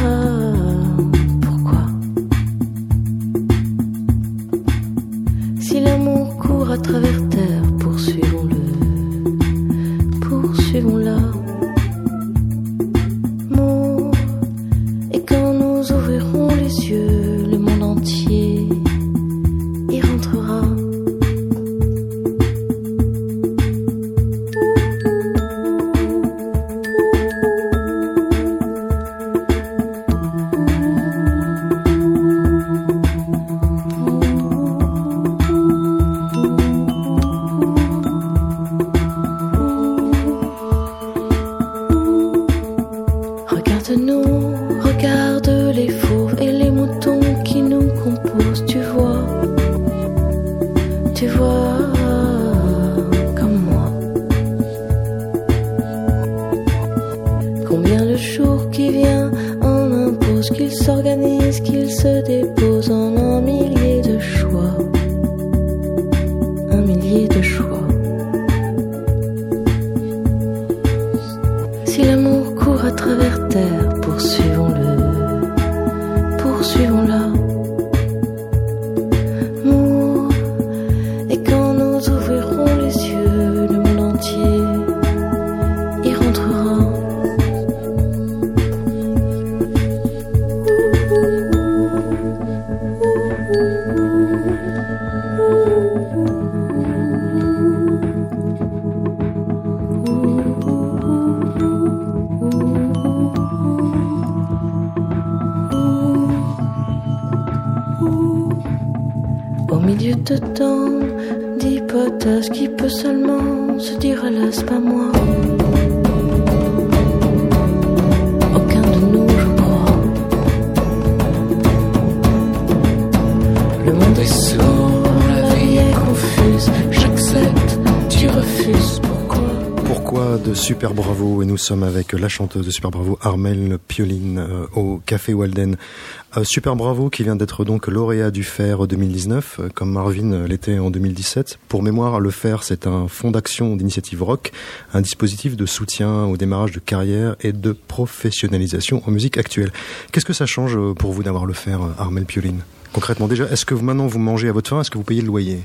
Pourquoi? Si l'amour court à travers de Super Bravo et nous sommes avec la chanteuse de Super Bravo Armel Pioline euh, au Café Walden. Euh, Super Bravo qui vient d'être donc lauréat du FAIR 2019 euh, comme Marvin l'était en 2017. Pour mémoire, le FAIR c'est un fonds d'action d'initiative rock, un dispositif de soutien au démarrage de carrière et de professionnalisation en musique actuelle. Qu'est-ce que ça change pour vous d'avoir le FAIR euh, Armel Pioline? Concrètement déjà, est-ce que vous, maintenant vous mangez à votre faim? Est-ce que vous payez le loyer?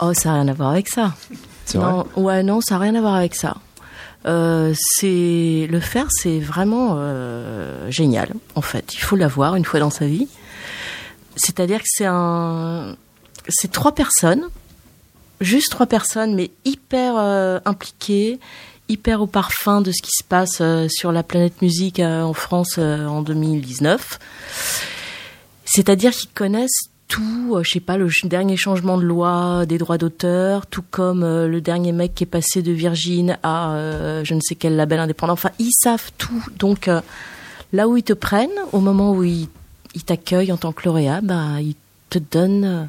Oh, ça n'a rien à voir avec ça. Non, ouais, non, ça n'a rien à voir avec ça. Euh, c'est le faire, c'est vraiment euh, génial. En fait, il faut l'avoir une fois dans sa vie. C'est-à-dire que c'est un, c'est trois personnes, juste trois personnes, mais hyper euh, impliquées, hyper au parfum de ce qui se passe sur la planète musique en France en 2019. C'est-à-dire qu'ils connaissent tout, euh, je sais pas, le dernier changement de loi des droits d'auteur, tout comme euh, le dernier mec qui est passé de Virgin à euh, je ne sais quel label indépendant. Enfin, ils savent tout. Donc, euh, là où ils te prennent, au moment où ils, ils t'accueillent en tant que lauréat, bah, ils te donnent,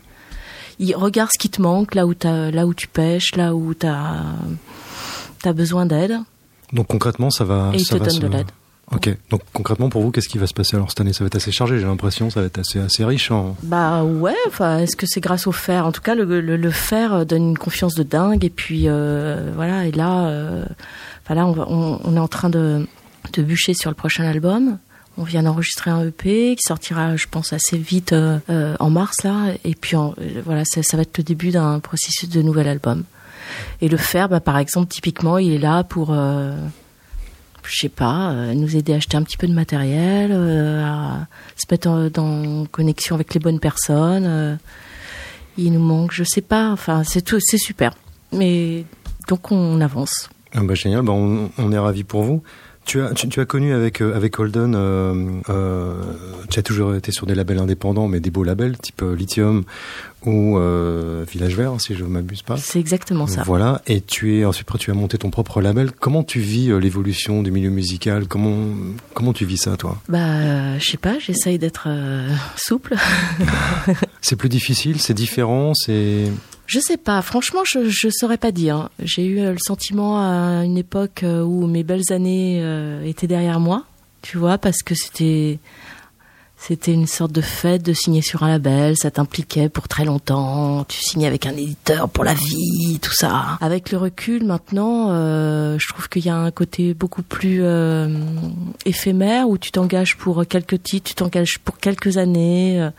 ils regardent ce qui te manque, là où, t'as- là où tu pêches, là où tu as, besoin d'aide, Donc concrètement, ça va. et ils ça te va donnent se- de l'aide. Ok. Donc concrètement, pour vous, qu'est-ce qui va se passer alors cette année? Ça va être assez chargé. J'ai l'impression, ça va être assez assez riche. Bah ouais, enfin, est-ce que c'est grâce au fer? En tout cas, le, le, fer euh, donne une confiance de dingue. Et puis euh, voilà, et là, euh, là, on, on, est en train de, de bûcher sur le prochain album. On vient d'enregistrer un EP qui sortira, je pense, assez vite en mars là. Et puis voilà, ça, ça va être le début d'un processus de nouvel album. Et le faire, bah, par exemple, typiquement, il est là pour, je sais pas, euh, nous aider à acheter un petit peu de matériel, euh, à se mettre en, connexion avec les bonnes personnes. euh. il nous manque, je sais pas. Enfin, c'est tout, c'est super. Mais donc on avance. Ah bah génial, bah on, on est ravis pour vous. Tu as, tu, tu as connu avec, euh, avec Holden, euh, euh, tu as toujours été sur des labels indépendants, mais des beaux labels, type Lithium ou euh, Village Vert, si je ne m'abuse pas. C'est exactement ça. Voilà, et tu es ensuite tu as monté ton propre label. Comment tu vis l'évolution du milieu musical? Comment comment tu vis ça, toi? Bah, je sais pas, j'essaye d'être souple. C'est plus difficile, c'est différent, c'est Je sais pas, franchement, je, je saurais pas dire. J'ai eu euh, le sentiment à une époque euh, où mes belles années euh, étaient derrière moi, tu vois, parce que c'était c'était une sorte de fête de signer sur un label, ça t'impliquait pour très longtemps, tu signais avec un éditeur pour la vie, tout ça. Avec le recul maintenant, je trouve qu'il y a un côté beaucoup plus euh, éphémère où tu t'engages pour quelques titres, tu t'engages pour quelques années.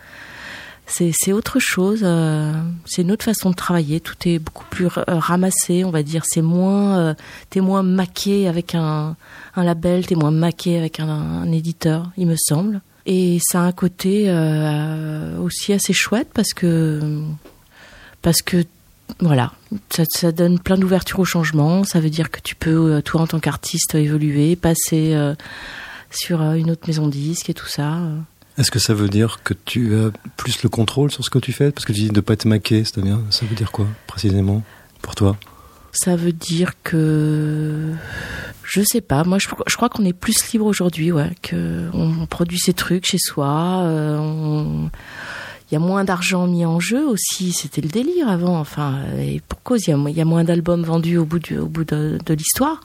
C'est autre chose. euh, c'est une autre façon de travailler. Tout est beaucoup plus euh, ramassé, on va dire. C'est moins, euh, t'es moins maqué avec un, un label, t'es moins maqué avec un, un éditeur, il me semble. Et ça a un côté euh, aussi assez chouette parce que parce que voilà, ça, donne plein d'ouverture au changement. Ça veut dire que tu peux, toi en tant qu'artiste, évoluer, passer sur une autre maison de disque et tout ça. Est-ce que ça veut dire que tu as plus le contrôle sur ce que tu fais? Parce que tu dis de pas être maqué, c'est-à-dire, ça veut dire quoi précisément pour toi? Ça veut dire que je sais pas. Moi, je, crois qu'on est plus libre aujourd'hui, ouais. Que on, on produit ses trucs chez soi. euh, on- il y a moins d'argent mis en jeu aussi. C'était le délire avant. Enfin, et pour cause, il y a, moins d'albums vendus au bout du, au bout de l'histoire.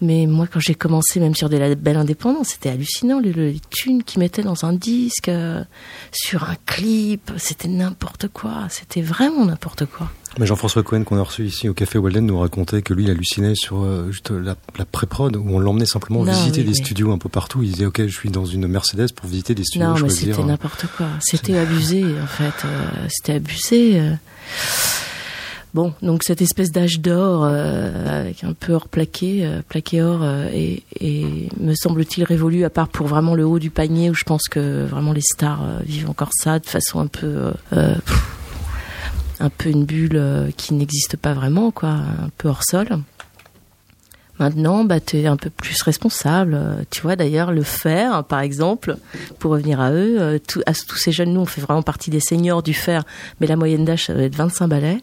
Mais moi, quand j'ai commencé, même sur des labels indépendants, c'était hallucinant les, les thunes qu'ils mettaient dans un disque, euh, sur un clip. C'était n'importe quoi. C'était vraiment n'importe quoi. Mais Jean-François Cohen qu'on a reçu ici au Café Walden nous racontait que lui il hallucinait sur euh, juste la, la pré-prod où on l'emmenait simplement Non, visiter oui, des oui. studios un peu partout. Il disait ok je suis dans une Mercedes pour visiter des studios. Non, mais c'était n'importe quoi. C'était abusé, en fait. Euh, c'était abusé. Bon, donc cette espèce d'âge d'or, euh, avec un peu or plaqué, euh, plaqué or, euh, et, me semble-t-il révolu, à part pour vraiment le haut du panier, où je pense que vraiment les stars euh, vivent encore ça de façon un peu... un peu une bulle qui n'existe pas vraiment, quoi, un peu hors sol. Maintenant, bah, tu es un peu plus responsable. Tu vois, d'ailleurs, le fer, par exemple, pour revenir à eux, tous ces jeunes, nous, on fait vraiment partie des seniors du fer, mais la moyenne d'âge, ça doit être 25 balais.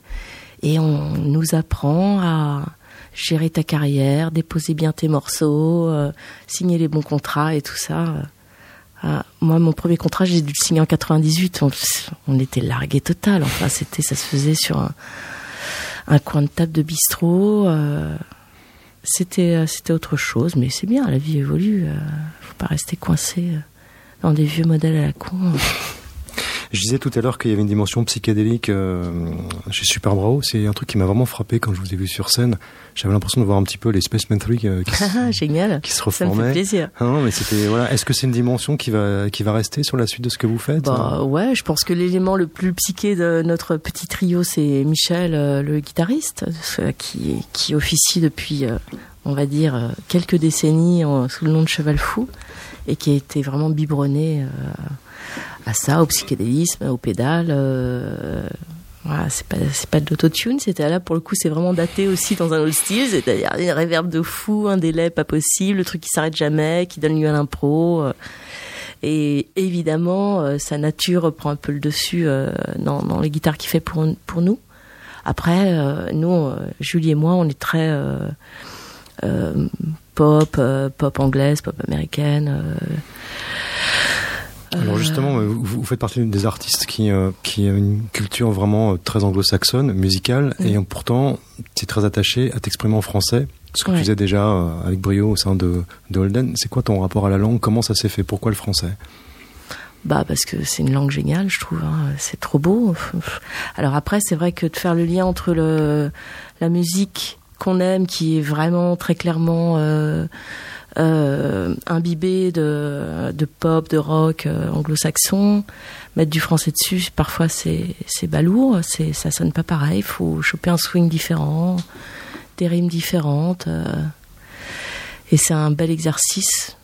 Et on nous apprend à gérer ta carrière, déposer bien tes morceaux, euh, signer les bons contrats et tout ça. Ah, moi, mon premier contrat, j'ai dû le signer en 98. On, était largué total. Enfin, c'était, ça se faisait sur un, coin de table de bistrot. euh, c'était, euh, c'était autre chose, mais c'est bien. La vie évolue. euh, faut pas rester coincé euh, dans des vieux modèles à la con. Je disais tout à l'heure qu'il y avait une dimension psychédélique euh, chez Super Bravo. C'est un truc qui m'a vraiment frappé quand je vous ai vu sur scène. J'avais l'impression de voir un petit peu les Spaceman 3 euh, qui, se- Ah, Génial. qui se Ça me fait reformaient. plaisir. Ah non, mais c'était voilà. Est-ce que c'est une dimension qui va qui va rester sur la suite de ce que vous faites Bah ouais, je pense que l'élément le plus psyché de notre petit trio, c'est Michel, euh, le guitariste, qui, qui officie depuis, euh, on va dire, euh, quelques décennies en- sous le nom de Cheval Fou, et qui a été vraiment biberonné à ça, au psychédélisme, au pédale. euh, voilà, c'est pas c'est pas de l'autotune, c'était là pour le coup, c'est vraiment daté aussi dans un autre style, c'est-à-dire une réverb de fou, un délai pas possible, le truc qui s'arrête jamais, qui donne lieu à l'impro. euh, et évidemment, euh, sa nature prend un peu le dessus euh, dans, dans les guitares qu'il fait pour, pour nous. Après, euh, nous, euh, Julie et moi, on est très pop, pop anglaise, pop américaine. Alors justement, euh, vous, faites partie des artistes qui euh, qui a une culture vraiment euh, très anglo-saxonne, musicale, Mm. et pourtant tu es très attaché à t'exprimer en français. Ce que Ouais. tu faisais déjà avec brio au sein de, de Holden. C'est quoi ton rapport à la langue? Comment ça s'est fait? Pourquoi le français? Bah parce que c'est une langue géniale, je trouve. hein. C'est trop beau. Alors après, c'est vrai que de faire le lien entre le la musique qu'on aime, qui est vraiment très clairement euh, euh, imbiber de, pop, de rock euh, anglo-saxon, mettre du français dessus, parfois c'est balourd, c'est ça sonne pas pareil. Il faut choper un swing différent, des rimes différentes, euh, et c'est un bel exercice.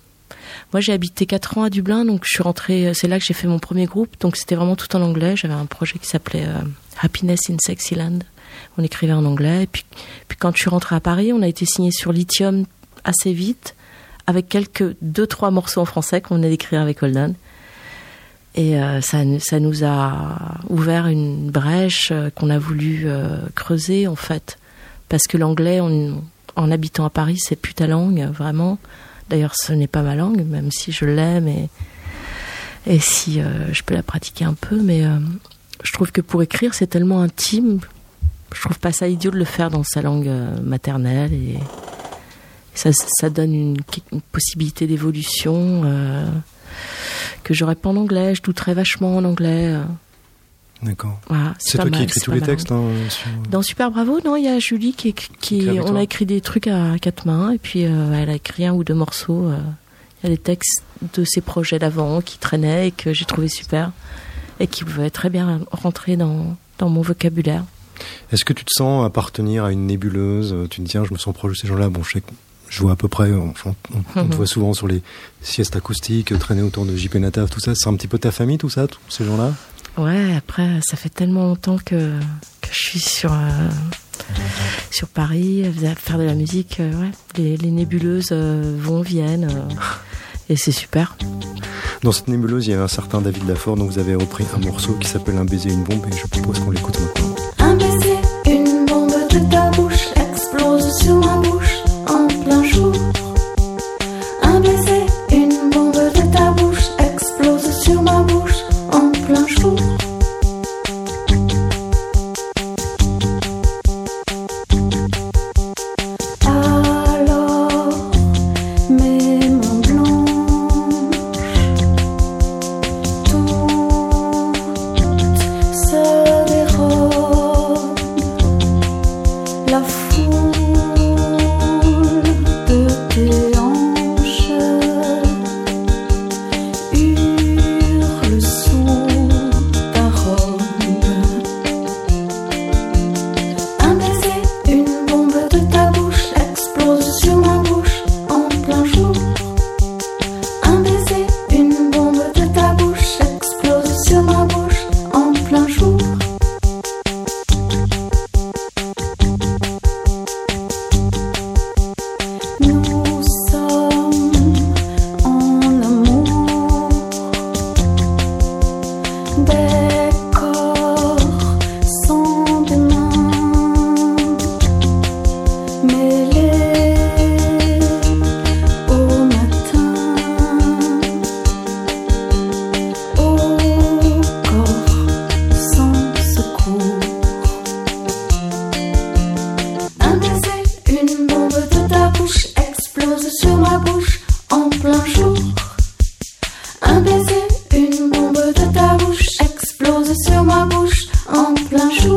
Moi, j'ai habité 4 ans à Dublin, donc je suis rentrée. C'est là que j'ai fait mon premier groupe, donc c'était vraiment tout en anglais. J'avais un projet qui s'appelait Happiness in Sexyland. On écrivait en anglais. Et puis, puis quand je suis rentrée à Paris, on a été signé sur Lithium assez vite, avec quelques deux trois morceaux en français qu'on venait d'écrire avec Holden. Et euh, ça, ça nous a ouvert une brèche euh, qu'on a voulu euh, creuser en fait, parce que l'anglais, en habitant à Paris, c'est plus ta langue vraiment. D'ailleurs, ce n'est pas ma langue, même si je l'aime et, si je peux la pratiquer un peu. Mais je trouve que pour écrire, c'est tellement intime. Je trouve pas ça idiot de le faire dans sa langue maternelle ça, ça donne une, une possibilité d'évolution euh, que j'aurais pas en anglais. Je douterais vachement en anglais. euh. D'accord. Voilà, C'est toi qui écris tous les textes hein, sur- Dans Super Bravo, non, il y a Julie qui, qui, on toi. a écrit des trucs à quatre mains et puis euh, elle a écrit un ou deux morceaux. euh. Il y a des textes de ses projets d'avant qui traînaient et que j'ai trouvé super et qui pouvaient très bien rentrer dans, dans mon vocabulaire. Est-ce que tu te sens appartenir à une nébuleuse? Tu te dis, tiens, je me sens proche de ces gens-là. Bon, je sais que je vois à peu près, on, on te Mhm. voit souvent sur les siestes acoustiques, euh, traîner autour de JP Nataf, tout ça. C'est un petit peu ta famille, tout ça, tous ces gens-là? Ouais, après, ça fait tellement longtemps que, que je suis sur, euh, sur Paris, à faire de la musique. euh, ouais. les, les nébuleuses euh, vont, viennent. euh, et c'est super. Dans cette nébuleuse, il y avait un certain David Lafort dont vous avez repris un morceau qui s'appelle Un baiser, une bombe, et je propose qu'on l'écoute maintenant. Un baiser, une bombe de ta bouche explose sur ma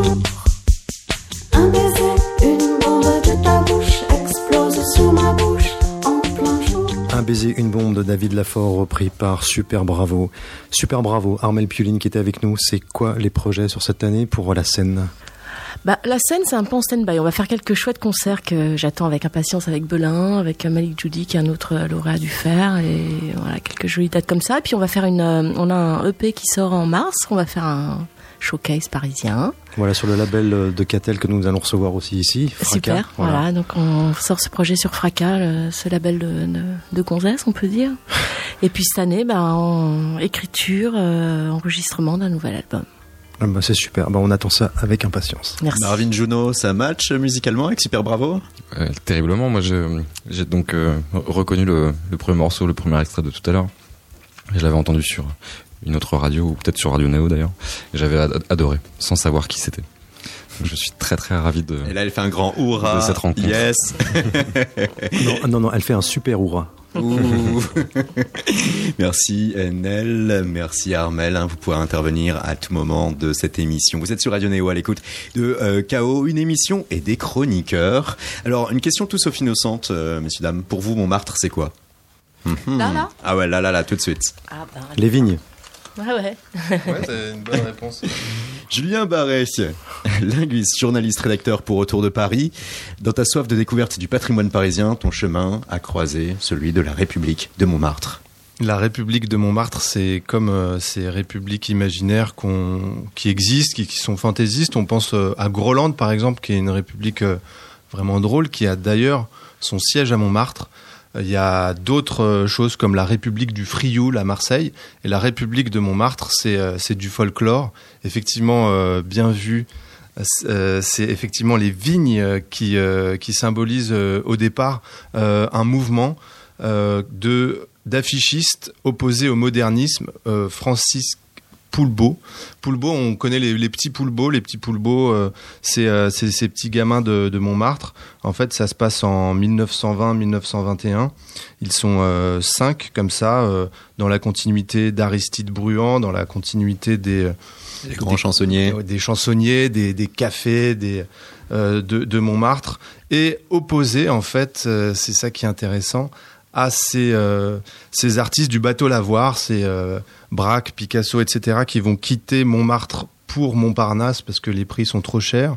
jour. Un baiser, une bombe de ta bouche explose sur ma bouche en plein jour. Un baiser, une bombe de David Lafort, repris par Super Bravo. Super Bravo, Armel Pioline qui était avec nous. C'est quoi les projets sur cette année pour la scène? Bah, la scène, c'est un peu en stand-by. On va faire quelques chouettes concerts que j'attends avec impatience avec Belin, avec Malik Judy, qui est un autre euh, lauréat du fer, et voilà, quelques jolies dates comme ça. Et puis on va faire une, euh, on a un EP qui sort en mars. On va faire un showcase parisien. Voilà, sur le label euh, de Catel que nous allons recevoir aussi ici. Super, voilà. Donc on sort ce projet sur Fracas, le- ce label de, de, de gonzesse, on peut dire. Et puis cette année, ben, en écriture, euh, enregistrement d'un nouvel album. Ah bah, c'est super. Bah, on attend ça avec impatience. Merci. Marvin Juno, ça match musicalement avec Super Bravo? Euh, terriblement. Moi, j'ai donc euh, reconnu le, le premier morceau, le premier extrait de tout à l'heure. Je l'avais entendu sur une autre radio, ou peut-être sur Radio Neo d'ailleurs. J'avais ad- adoré, sans savoir qui c'était. Je suis très très ravi de. Et là, elle fait un grand hurrah. De cette rencontre. Yes. Non, non, non, elle fait un super hurrah. Merci Nel, merci Armel. hein, vous pouvez intervenir à tout moment de cette émission. Vous êtes sur Radio Néo à l'écoute de euh, KO, une émission et des chroniqueurs. Alors, une question tout sauf innocente, euh, messieurs, dames. Pour vous, Montmartre, c'est quoi? Là, là? Ah ouais, là, là, là, tout de suite. Ah bah, Les vignes. Ouais, ouais. Ouais, c'est une bonne réponse. Julien Barret, linguiste, journaliste, rédacteur pour Autour de Paris. Dans ta soif de découverte du patrimoine parisien, ton chemin a croisé celui de la République de Montmartre. La République de Montmartre, c'est comme euh, ces républiques imaginaires qui existent, qui, qui sont fantaisistes. On pense euh, à Groland, par exemple, qui est une république euh, vraiment drôle, qui a d'ailleurs son siège à Montmartre. Il y a d'autres euh, choses comme la République du Frioul à Marseille. Et la République de Montmartre, c'est, euh, du folklore. Effectivement, euh, bien vu. C'est effectivement les vignes qui, qui symbolisent au départ un mouvement de d'affichistes opposés au modernisme, Francis Poulbeau. Poulbeau, on connaît les, les petits Poulbeau. Les petits Poulbeau, euh, c'est euh, c'est ces petits gamins de, de Montmartre. En fait, ça se passe en 1920-1921. Ils sont euh, cinq comme ça, euh, dans la continuité d'Aristide Bruand, dans la continuité des Les grands chansonniers. Des chansonniers, des, des cafés, des de, de Montmartre, et opposé en fait, c'est ça qui est intéressant, à ces, euh, ces artistes du bateau lavoir, ces euh, Braque, Picasso, etc., qui vont quitter Montmartre pour Montparnasse parce que les prix sont trop chers.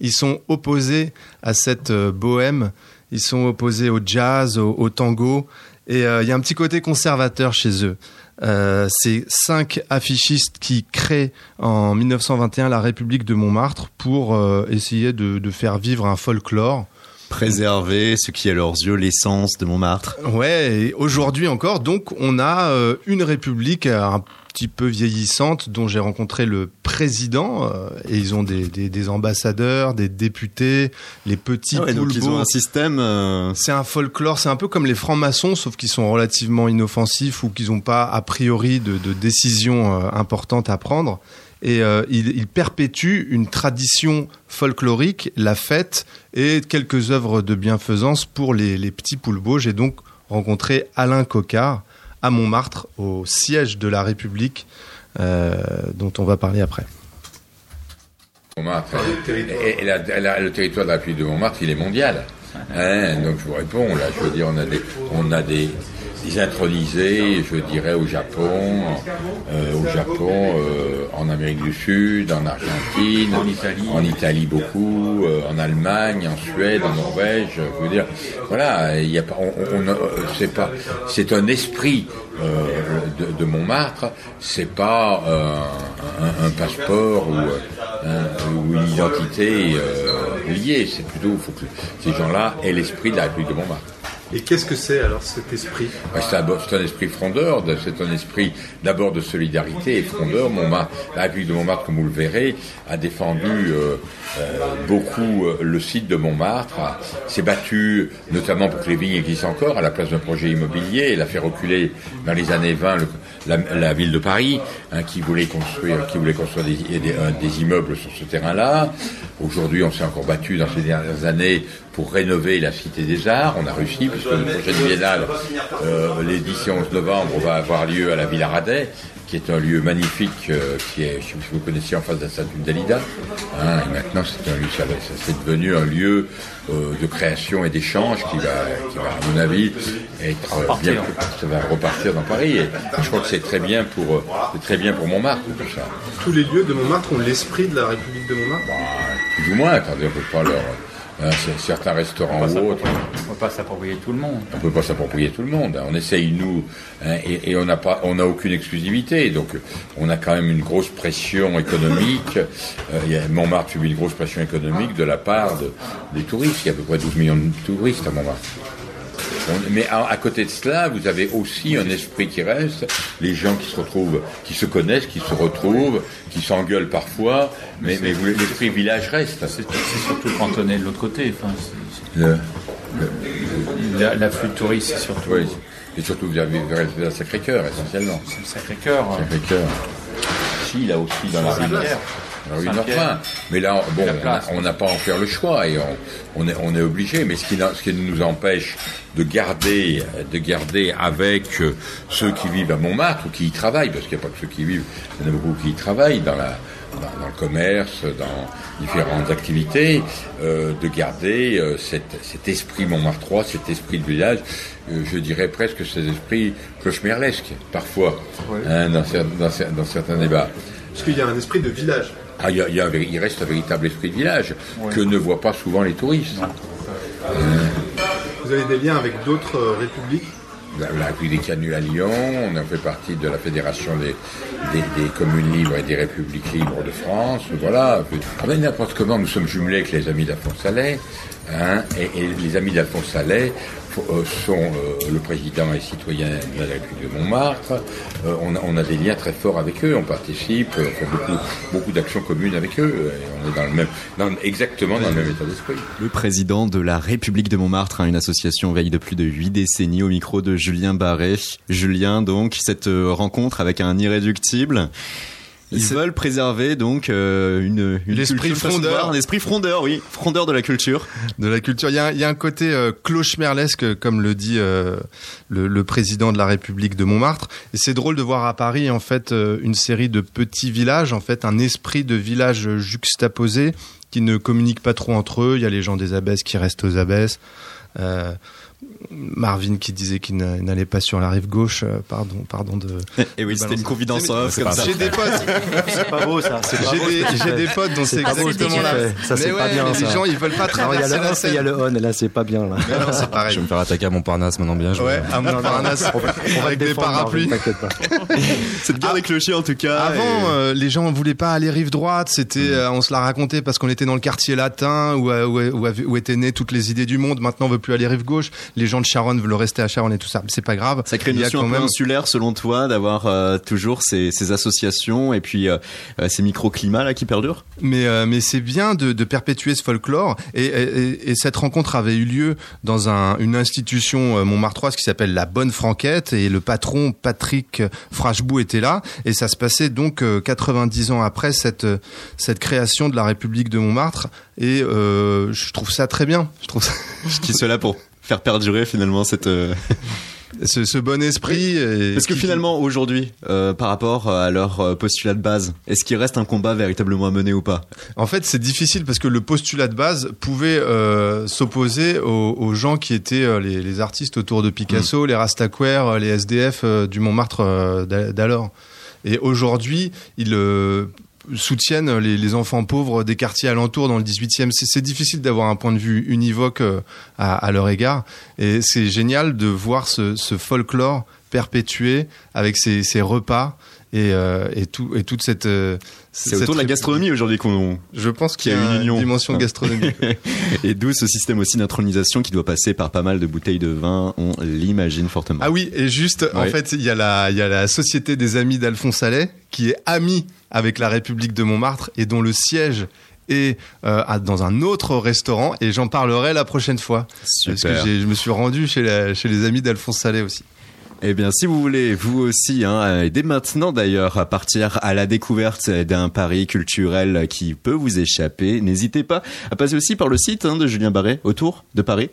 Ils sont opposés à cette euh, bohème, ils sont opposés au jazz, au, tango, et il y a un petit côté conservateur chez eux. C'est cinq affichistes qui créent en 1921 la République de Montmartre pour essayer de faire vivre un folklore. Préserver ce qui est à leurs yeux l'essence de Montmartre. Ouais, et aujourd'hui encore, donc on a euh, une république euh, un petit peu vieillissante dont j'ai rencontré le président euh, et ils ont des, des, des ambassadeurs, des députés, les petits Ah ouais, donc ils ont un système. euh, C'est un folklore, c'est un peu comme les francs-maçons, sauf qu'ils sont relativement inoffensifs ou qu'ils n'ont pas a priori de, de décisions importantes à prendre. Et euh, ils perpétuent une tradition folklorique, la fête et quelques œuvres de bienfaisance pour les, les petits poulbeaux. J'ai donc rencontré Alain Cocard à Montmartre, au siège de la République, euh, dont on va parler après. Montmartre. Et, et la- la- le territoire de la République de Montmartre, il est mondial. Hein, donc je vous réponds, là, je veux dire, on a des, on a des, des intronisés, je dirais, au Japon, euh, au Japon, euh, en Amérique du Sud, en Argentine, en Italie, en Italie beaucoup, euh, en Allemagne, en Suède, en Norvège. Je veux dire, voilà, il y a pas, on, c'est pas, c'est un esprit euh, de, de Montmartre, c'est pas euh, un, un passeport ou, euh, un- ou une identité euh, liée. C'est plutôt, faut que ces gens-là aient l'esprit de la République de Montmartre. Et qu'est-ce que c'est alors cet esprit? Ouais, C'est un, esprit frondeur, de- c'est un esprit d'abord de solidarité et frondeur. Montmartre, la République de Montmartre, comme vous le verrez, a défendu euh, euh, beaucoup euh, le site de Montmartre, s'est battu notamment pour que les vignes existent encore à la place d'un projet immobilier. Elle a fait reculer dans les années 20 le- la, ville de Paris, hein, qui voulait construire, qui voulait construire des, immeubles sur ce terrain-là. Aujourd'hui, on s'est encore battu dans ces dernières années pour rénover la Cité des Arts. On a réussi, puisque le prochaine biennale, euh, les 10 et 11 novembre, va avoir lieu à la Villa Radet, qui est un lieu magnifique, euh, qui est, je sais pas si vous connaissez, en face de la statue Dalida. Hein, et maintenant, c'est un lieu, ça, c'est devenu un lieu euh, de création et d'échange qui va, qui va, à mon avis, être euh, bien ça va repartir dans Paris. Et je crois que c'est très bien pour, c'est très bien pour Montmartre, tout ça. Tous les lieux de Montmartre ont l'esprit de la République de Montmartre? Plus ou moins, attendez, on peut pas leur, hein, certains restaurants ou autres. On peut pas s'approprier tout le monde. On peut pas s'approprier tout le monde. On essaye nous, hein, et, et on n'a pas, on n'a aucune exclusivité. Donc, on a quand même une grosse pression économique. Euh, il y a- Montmartre subit une grosse pression économique de la part de- des touristes. Il y a à peu près 12 millions de touristes à Montmartre. Mais à, à côté de cela, vous avez aussi un esprit qui reste, les gens qui se retrouvent, qui se connaissent, qui se retrouvent, qui s'engueulent parfois, mais, mais l'esprit village reste. C'est surtout cantonné de l'autre côté. Enfin, Le- la- L'afflux de touristes, c'est surtout oui. Et surtout, vous avez le Sacré-Cœur, essentiellement. c'est le Sacré-Cœur. Sacré-Cœur. Si, là aussi, dans la rue ah Alors, 1h20. Mais là, bon, on n'a pas à en faire le choix et on, est, obligé. Mais ce qui, ce qui nous empêche de garder, de garder avec euh, ceux qui vivent à Montmartre ou qui y travaillent, parce qu'il n'y a pas que ceux qui vivent, il y en a beaucoup qui y travaillent dans la, le commerce, dans différentes activités, euh, de garder euh, cet, cet, esprit Montmartrois, cet esprit de village, je dirais presque cet esprit cauchemerlesque, parfois, hein, dans, dans, certains débats. Parce qu'il y a un esprit de village. Ah, il, y a- il y a un véri- il reste un véritable esprit de village que ne voient pas souvent les touristes. Vous avez des liens avec d'autres euh, républiques? La, la République annule à Lyon, on a fait partie de la Fédération des, des, des communes libres et des républiques libres de France, voilà. Ah ben, n'importe comment, nous sommes jumelés avec les amis d'Alphonse Allais, hein, et, les amis d'Alphonse Allais euh, sont euh, le président et citoyen de la République de Montmartre. Euh, on, a, des liens très forts avec eux, on participe, on fait beaucoup, d'actions communes avec eux, on est dans le même, exactement dans le même état d'esprit. Le président de la République de Montmartre, hein, une association veille de plus de huit décennies au micro de Julien Barré. Julien, donc, cette rencontre avec un irréductible. Ils veulent préserver donc euh, une, une L'esprit frondeur. un esprit frondeur, oui, frondeur de la culture. de la culture. Il y a, un- il y a un côté euh, clochemerlesque, comme le dit euh, le, le président de la République de Montmartre. Et c'est drôle de voir à Paris, en fait, euh, une série de petits villages, en fait, un esprit de village juxtaposé qui ne communiquent pas trop entre eux. Il y a les gens des abbesses qui restent aux abbesses. Marvin qui disait qu'il n'a- n'allait pas sur la rive gauche. euh, pardon, pardon de. Et oui, c'était une confidence C'est- off, c'est comme pas- ça. J'ai des potes. C'est pas beau ça. C'est pas J'ai des, potes dont c'est exactement là. Ça, c'est pas bien. Les gens, ils veulent pas Alors, il y a traverser la et il y a le on, et là c'est pas bien là. Mais non, c'est pareil. Je vais me faire attaquer à Montparnasse maintenant bien. Ouais, à Montparnasse, On va te avec des parapluies. Pas. Cette guerre des clochers, en tout cas. Avant, euh, les gens voulaient pas aller rive droite. C'était, euh, on se l'a raconté parce qu'on était dans le quartier latin où, où, où, où étaient nées toutes les idées du monde. Maintenant, on veut plus aller rive gauche. Les gens de Charonne veulent rester à Charonne et tout ça. C'est pas grave. Ça crée une notion un peu insulaire, selon toi, d'avoir euh, toujours ces, ces associations et puis euh, euh, ces microclimats là qui perdurent? Mais, euh, mais c'est bien de, de perpétuer ce folklore. Et, et, et cette rencontre avait eu lieu dans un, une institution montmartroise qui s'appelle la Bonne Franquette. Et le patron Patrick Frachebou était là. Et ça se passait donc euh, 90 ans après cette, cette création de la République de Montmartre. Et je trouve ça très bien. Je trouve ça, qui sont là pour? Faire perdurer finalement cette. euh, ce, ce bon esprit. et Parce que qui- finalement, aujourd'hui, euh, par rapport à leur euh, postulat de base, est-ce qu'il reste un combat véritablement à mener ou pas? En fait, c'est difficile parce que le postulat de base pouvait euh, s'opposer aux, aux gens qui étaient euh, les, les artistes autour de Picasso, les Rastaquaires, euh, les SDF euh, du Montmartre euh, d'a- d'alors. Et aujourd'hui, euh, soutiennent les, enfants pauvres des quartiers alentours dans le 18e. C'est difficile d'avoir un point de vue univoque euh, à, leur égard. Et c'est génial de voir ce, folklore perpétué avec ses repas et, euh, et, tout, et toute cette... euh, C'est cette autour de la gastronomie aujourd'hui qu'on. je pense Qu'il y a une, union. dimension gastronomique. Et d'où ce système aussi d'intronisation qui doit passer par pas mal de bouteilles de vin, on l'imagine fortement. ah oui, et juste, en fait, il y, a la- y a la Société des Amis d'Alphonse Allais, qui est amie avec la République de Montmartre et dont le siège est euh, dans un autre restaurant. Et j'en parlerai la prochaine fois. Parce que Super. je me suis rendu chez, la- chez les amis d'Alphonse Allais aussi. Eh bien, si vous voulez, vous aussi, hein, et dès maintenant d'ailleurs, à partir à la découverte d'un pari culturel qui peut vous échapper, n'hésitez pas à passer aussi par le site hein, de Julien Barré, autour de Paris.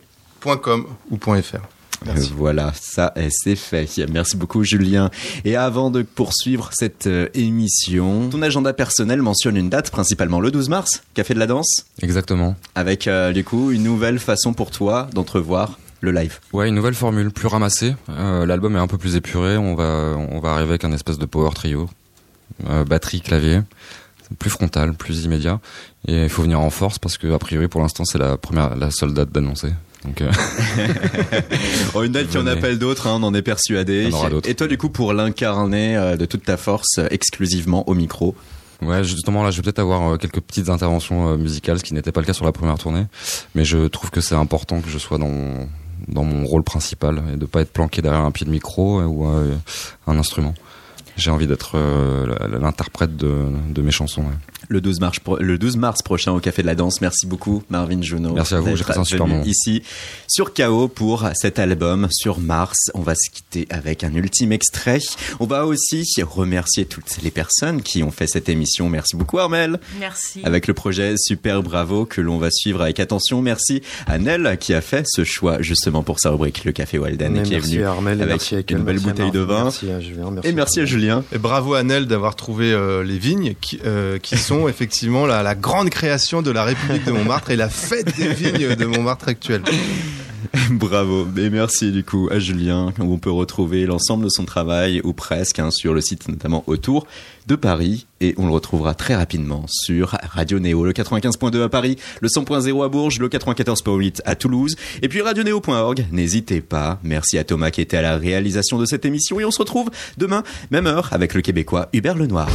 .com ou .fr. Merci. Voilà, ça eh, c'est fait. Merci beaucoup Julien. Et avant de poursuivre cette euh, émission, ton agenda personnel mentionne une date, principalement le 12 mars, Café de la Danse, Exactement. avec euh, du coup une nouvelle façon pour toi d'entrevoir le live. Ouais, une nouvelle formule, plus ramassée. Euh, L'album est un peu plus épuré. On va, on va arriver avec un espèce de power trio, Euh, batterie, clavier, plus frontal, plus immédiat. Et il faut venir en force parce que a priori pour l'instant c'est la première, la seule date d'annoncer. Donc euh, Oh, une date qui en appelle d'autres, hein, on en est persuadé. Il y en aura d'autres. Et toi du coup pour l'incarner euh, de toute ta force euh, exclusivement au micro. ouais, justement là, je vais peut-être avoir euh, quelques petites interventions euh, musicales, ce qui n'était pas le cas sur la première tournée. Mais je trouve que c'est important que je sois dans dans mon rôle principal et de pas être planqué derrière un pied de micro euh, ou euh, un instrument. J'ai envie d'être euh, l'interprète de, mes chansons. Le 12 mars, le 12 mars prochain au Café de la Danse. Merci beaucoup, Marvin Juno. Merci à vous, j'ai passé un super moment. Ici, sur KO pour cet album sur Mars. On va se quitter avec un ultime extrait. On va aussi remercier toutes les personnes qui ont fait cette émission. Merci beaucoup, Armel. Merci. Avec le projet Super Bravo que l'on va suivre avec attention. Merci à Nel qui a fait ce choix justement pour sa rubrique Le Café Walden et Mais qui est merci venu à Armel et avec merci à Ekel, une belle merci à bouteille de vin. Merci à Julien. Merci Et merci à Julien. Et bravo à Nel d'avoir trouvé euh, les vignes qui, euh, qui effectivement la, la grande création de la République de Montmartre et la fête des vignes de Montmartre actuelle. Bravo. Et merci du coup à Julien, où on peut retrouver l'ensemble de son travail, ou presque, hein, sur le site notamment autour de Paris. Et on le retrouvera très rapidement sur Radio Néo, le 95.2 à Paris, le 100.0 à Bourges, le 94.8 à Toulouse, et puis radionéo.org. N'hésitez pas. Merci à Thomas qui était à la réalisation de cette émission. Et on se retrouve demain, même heure, avec le Québécois Hubert Lenoir.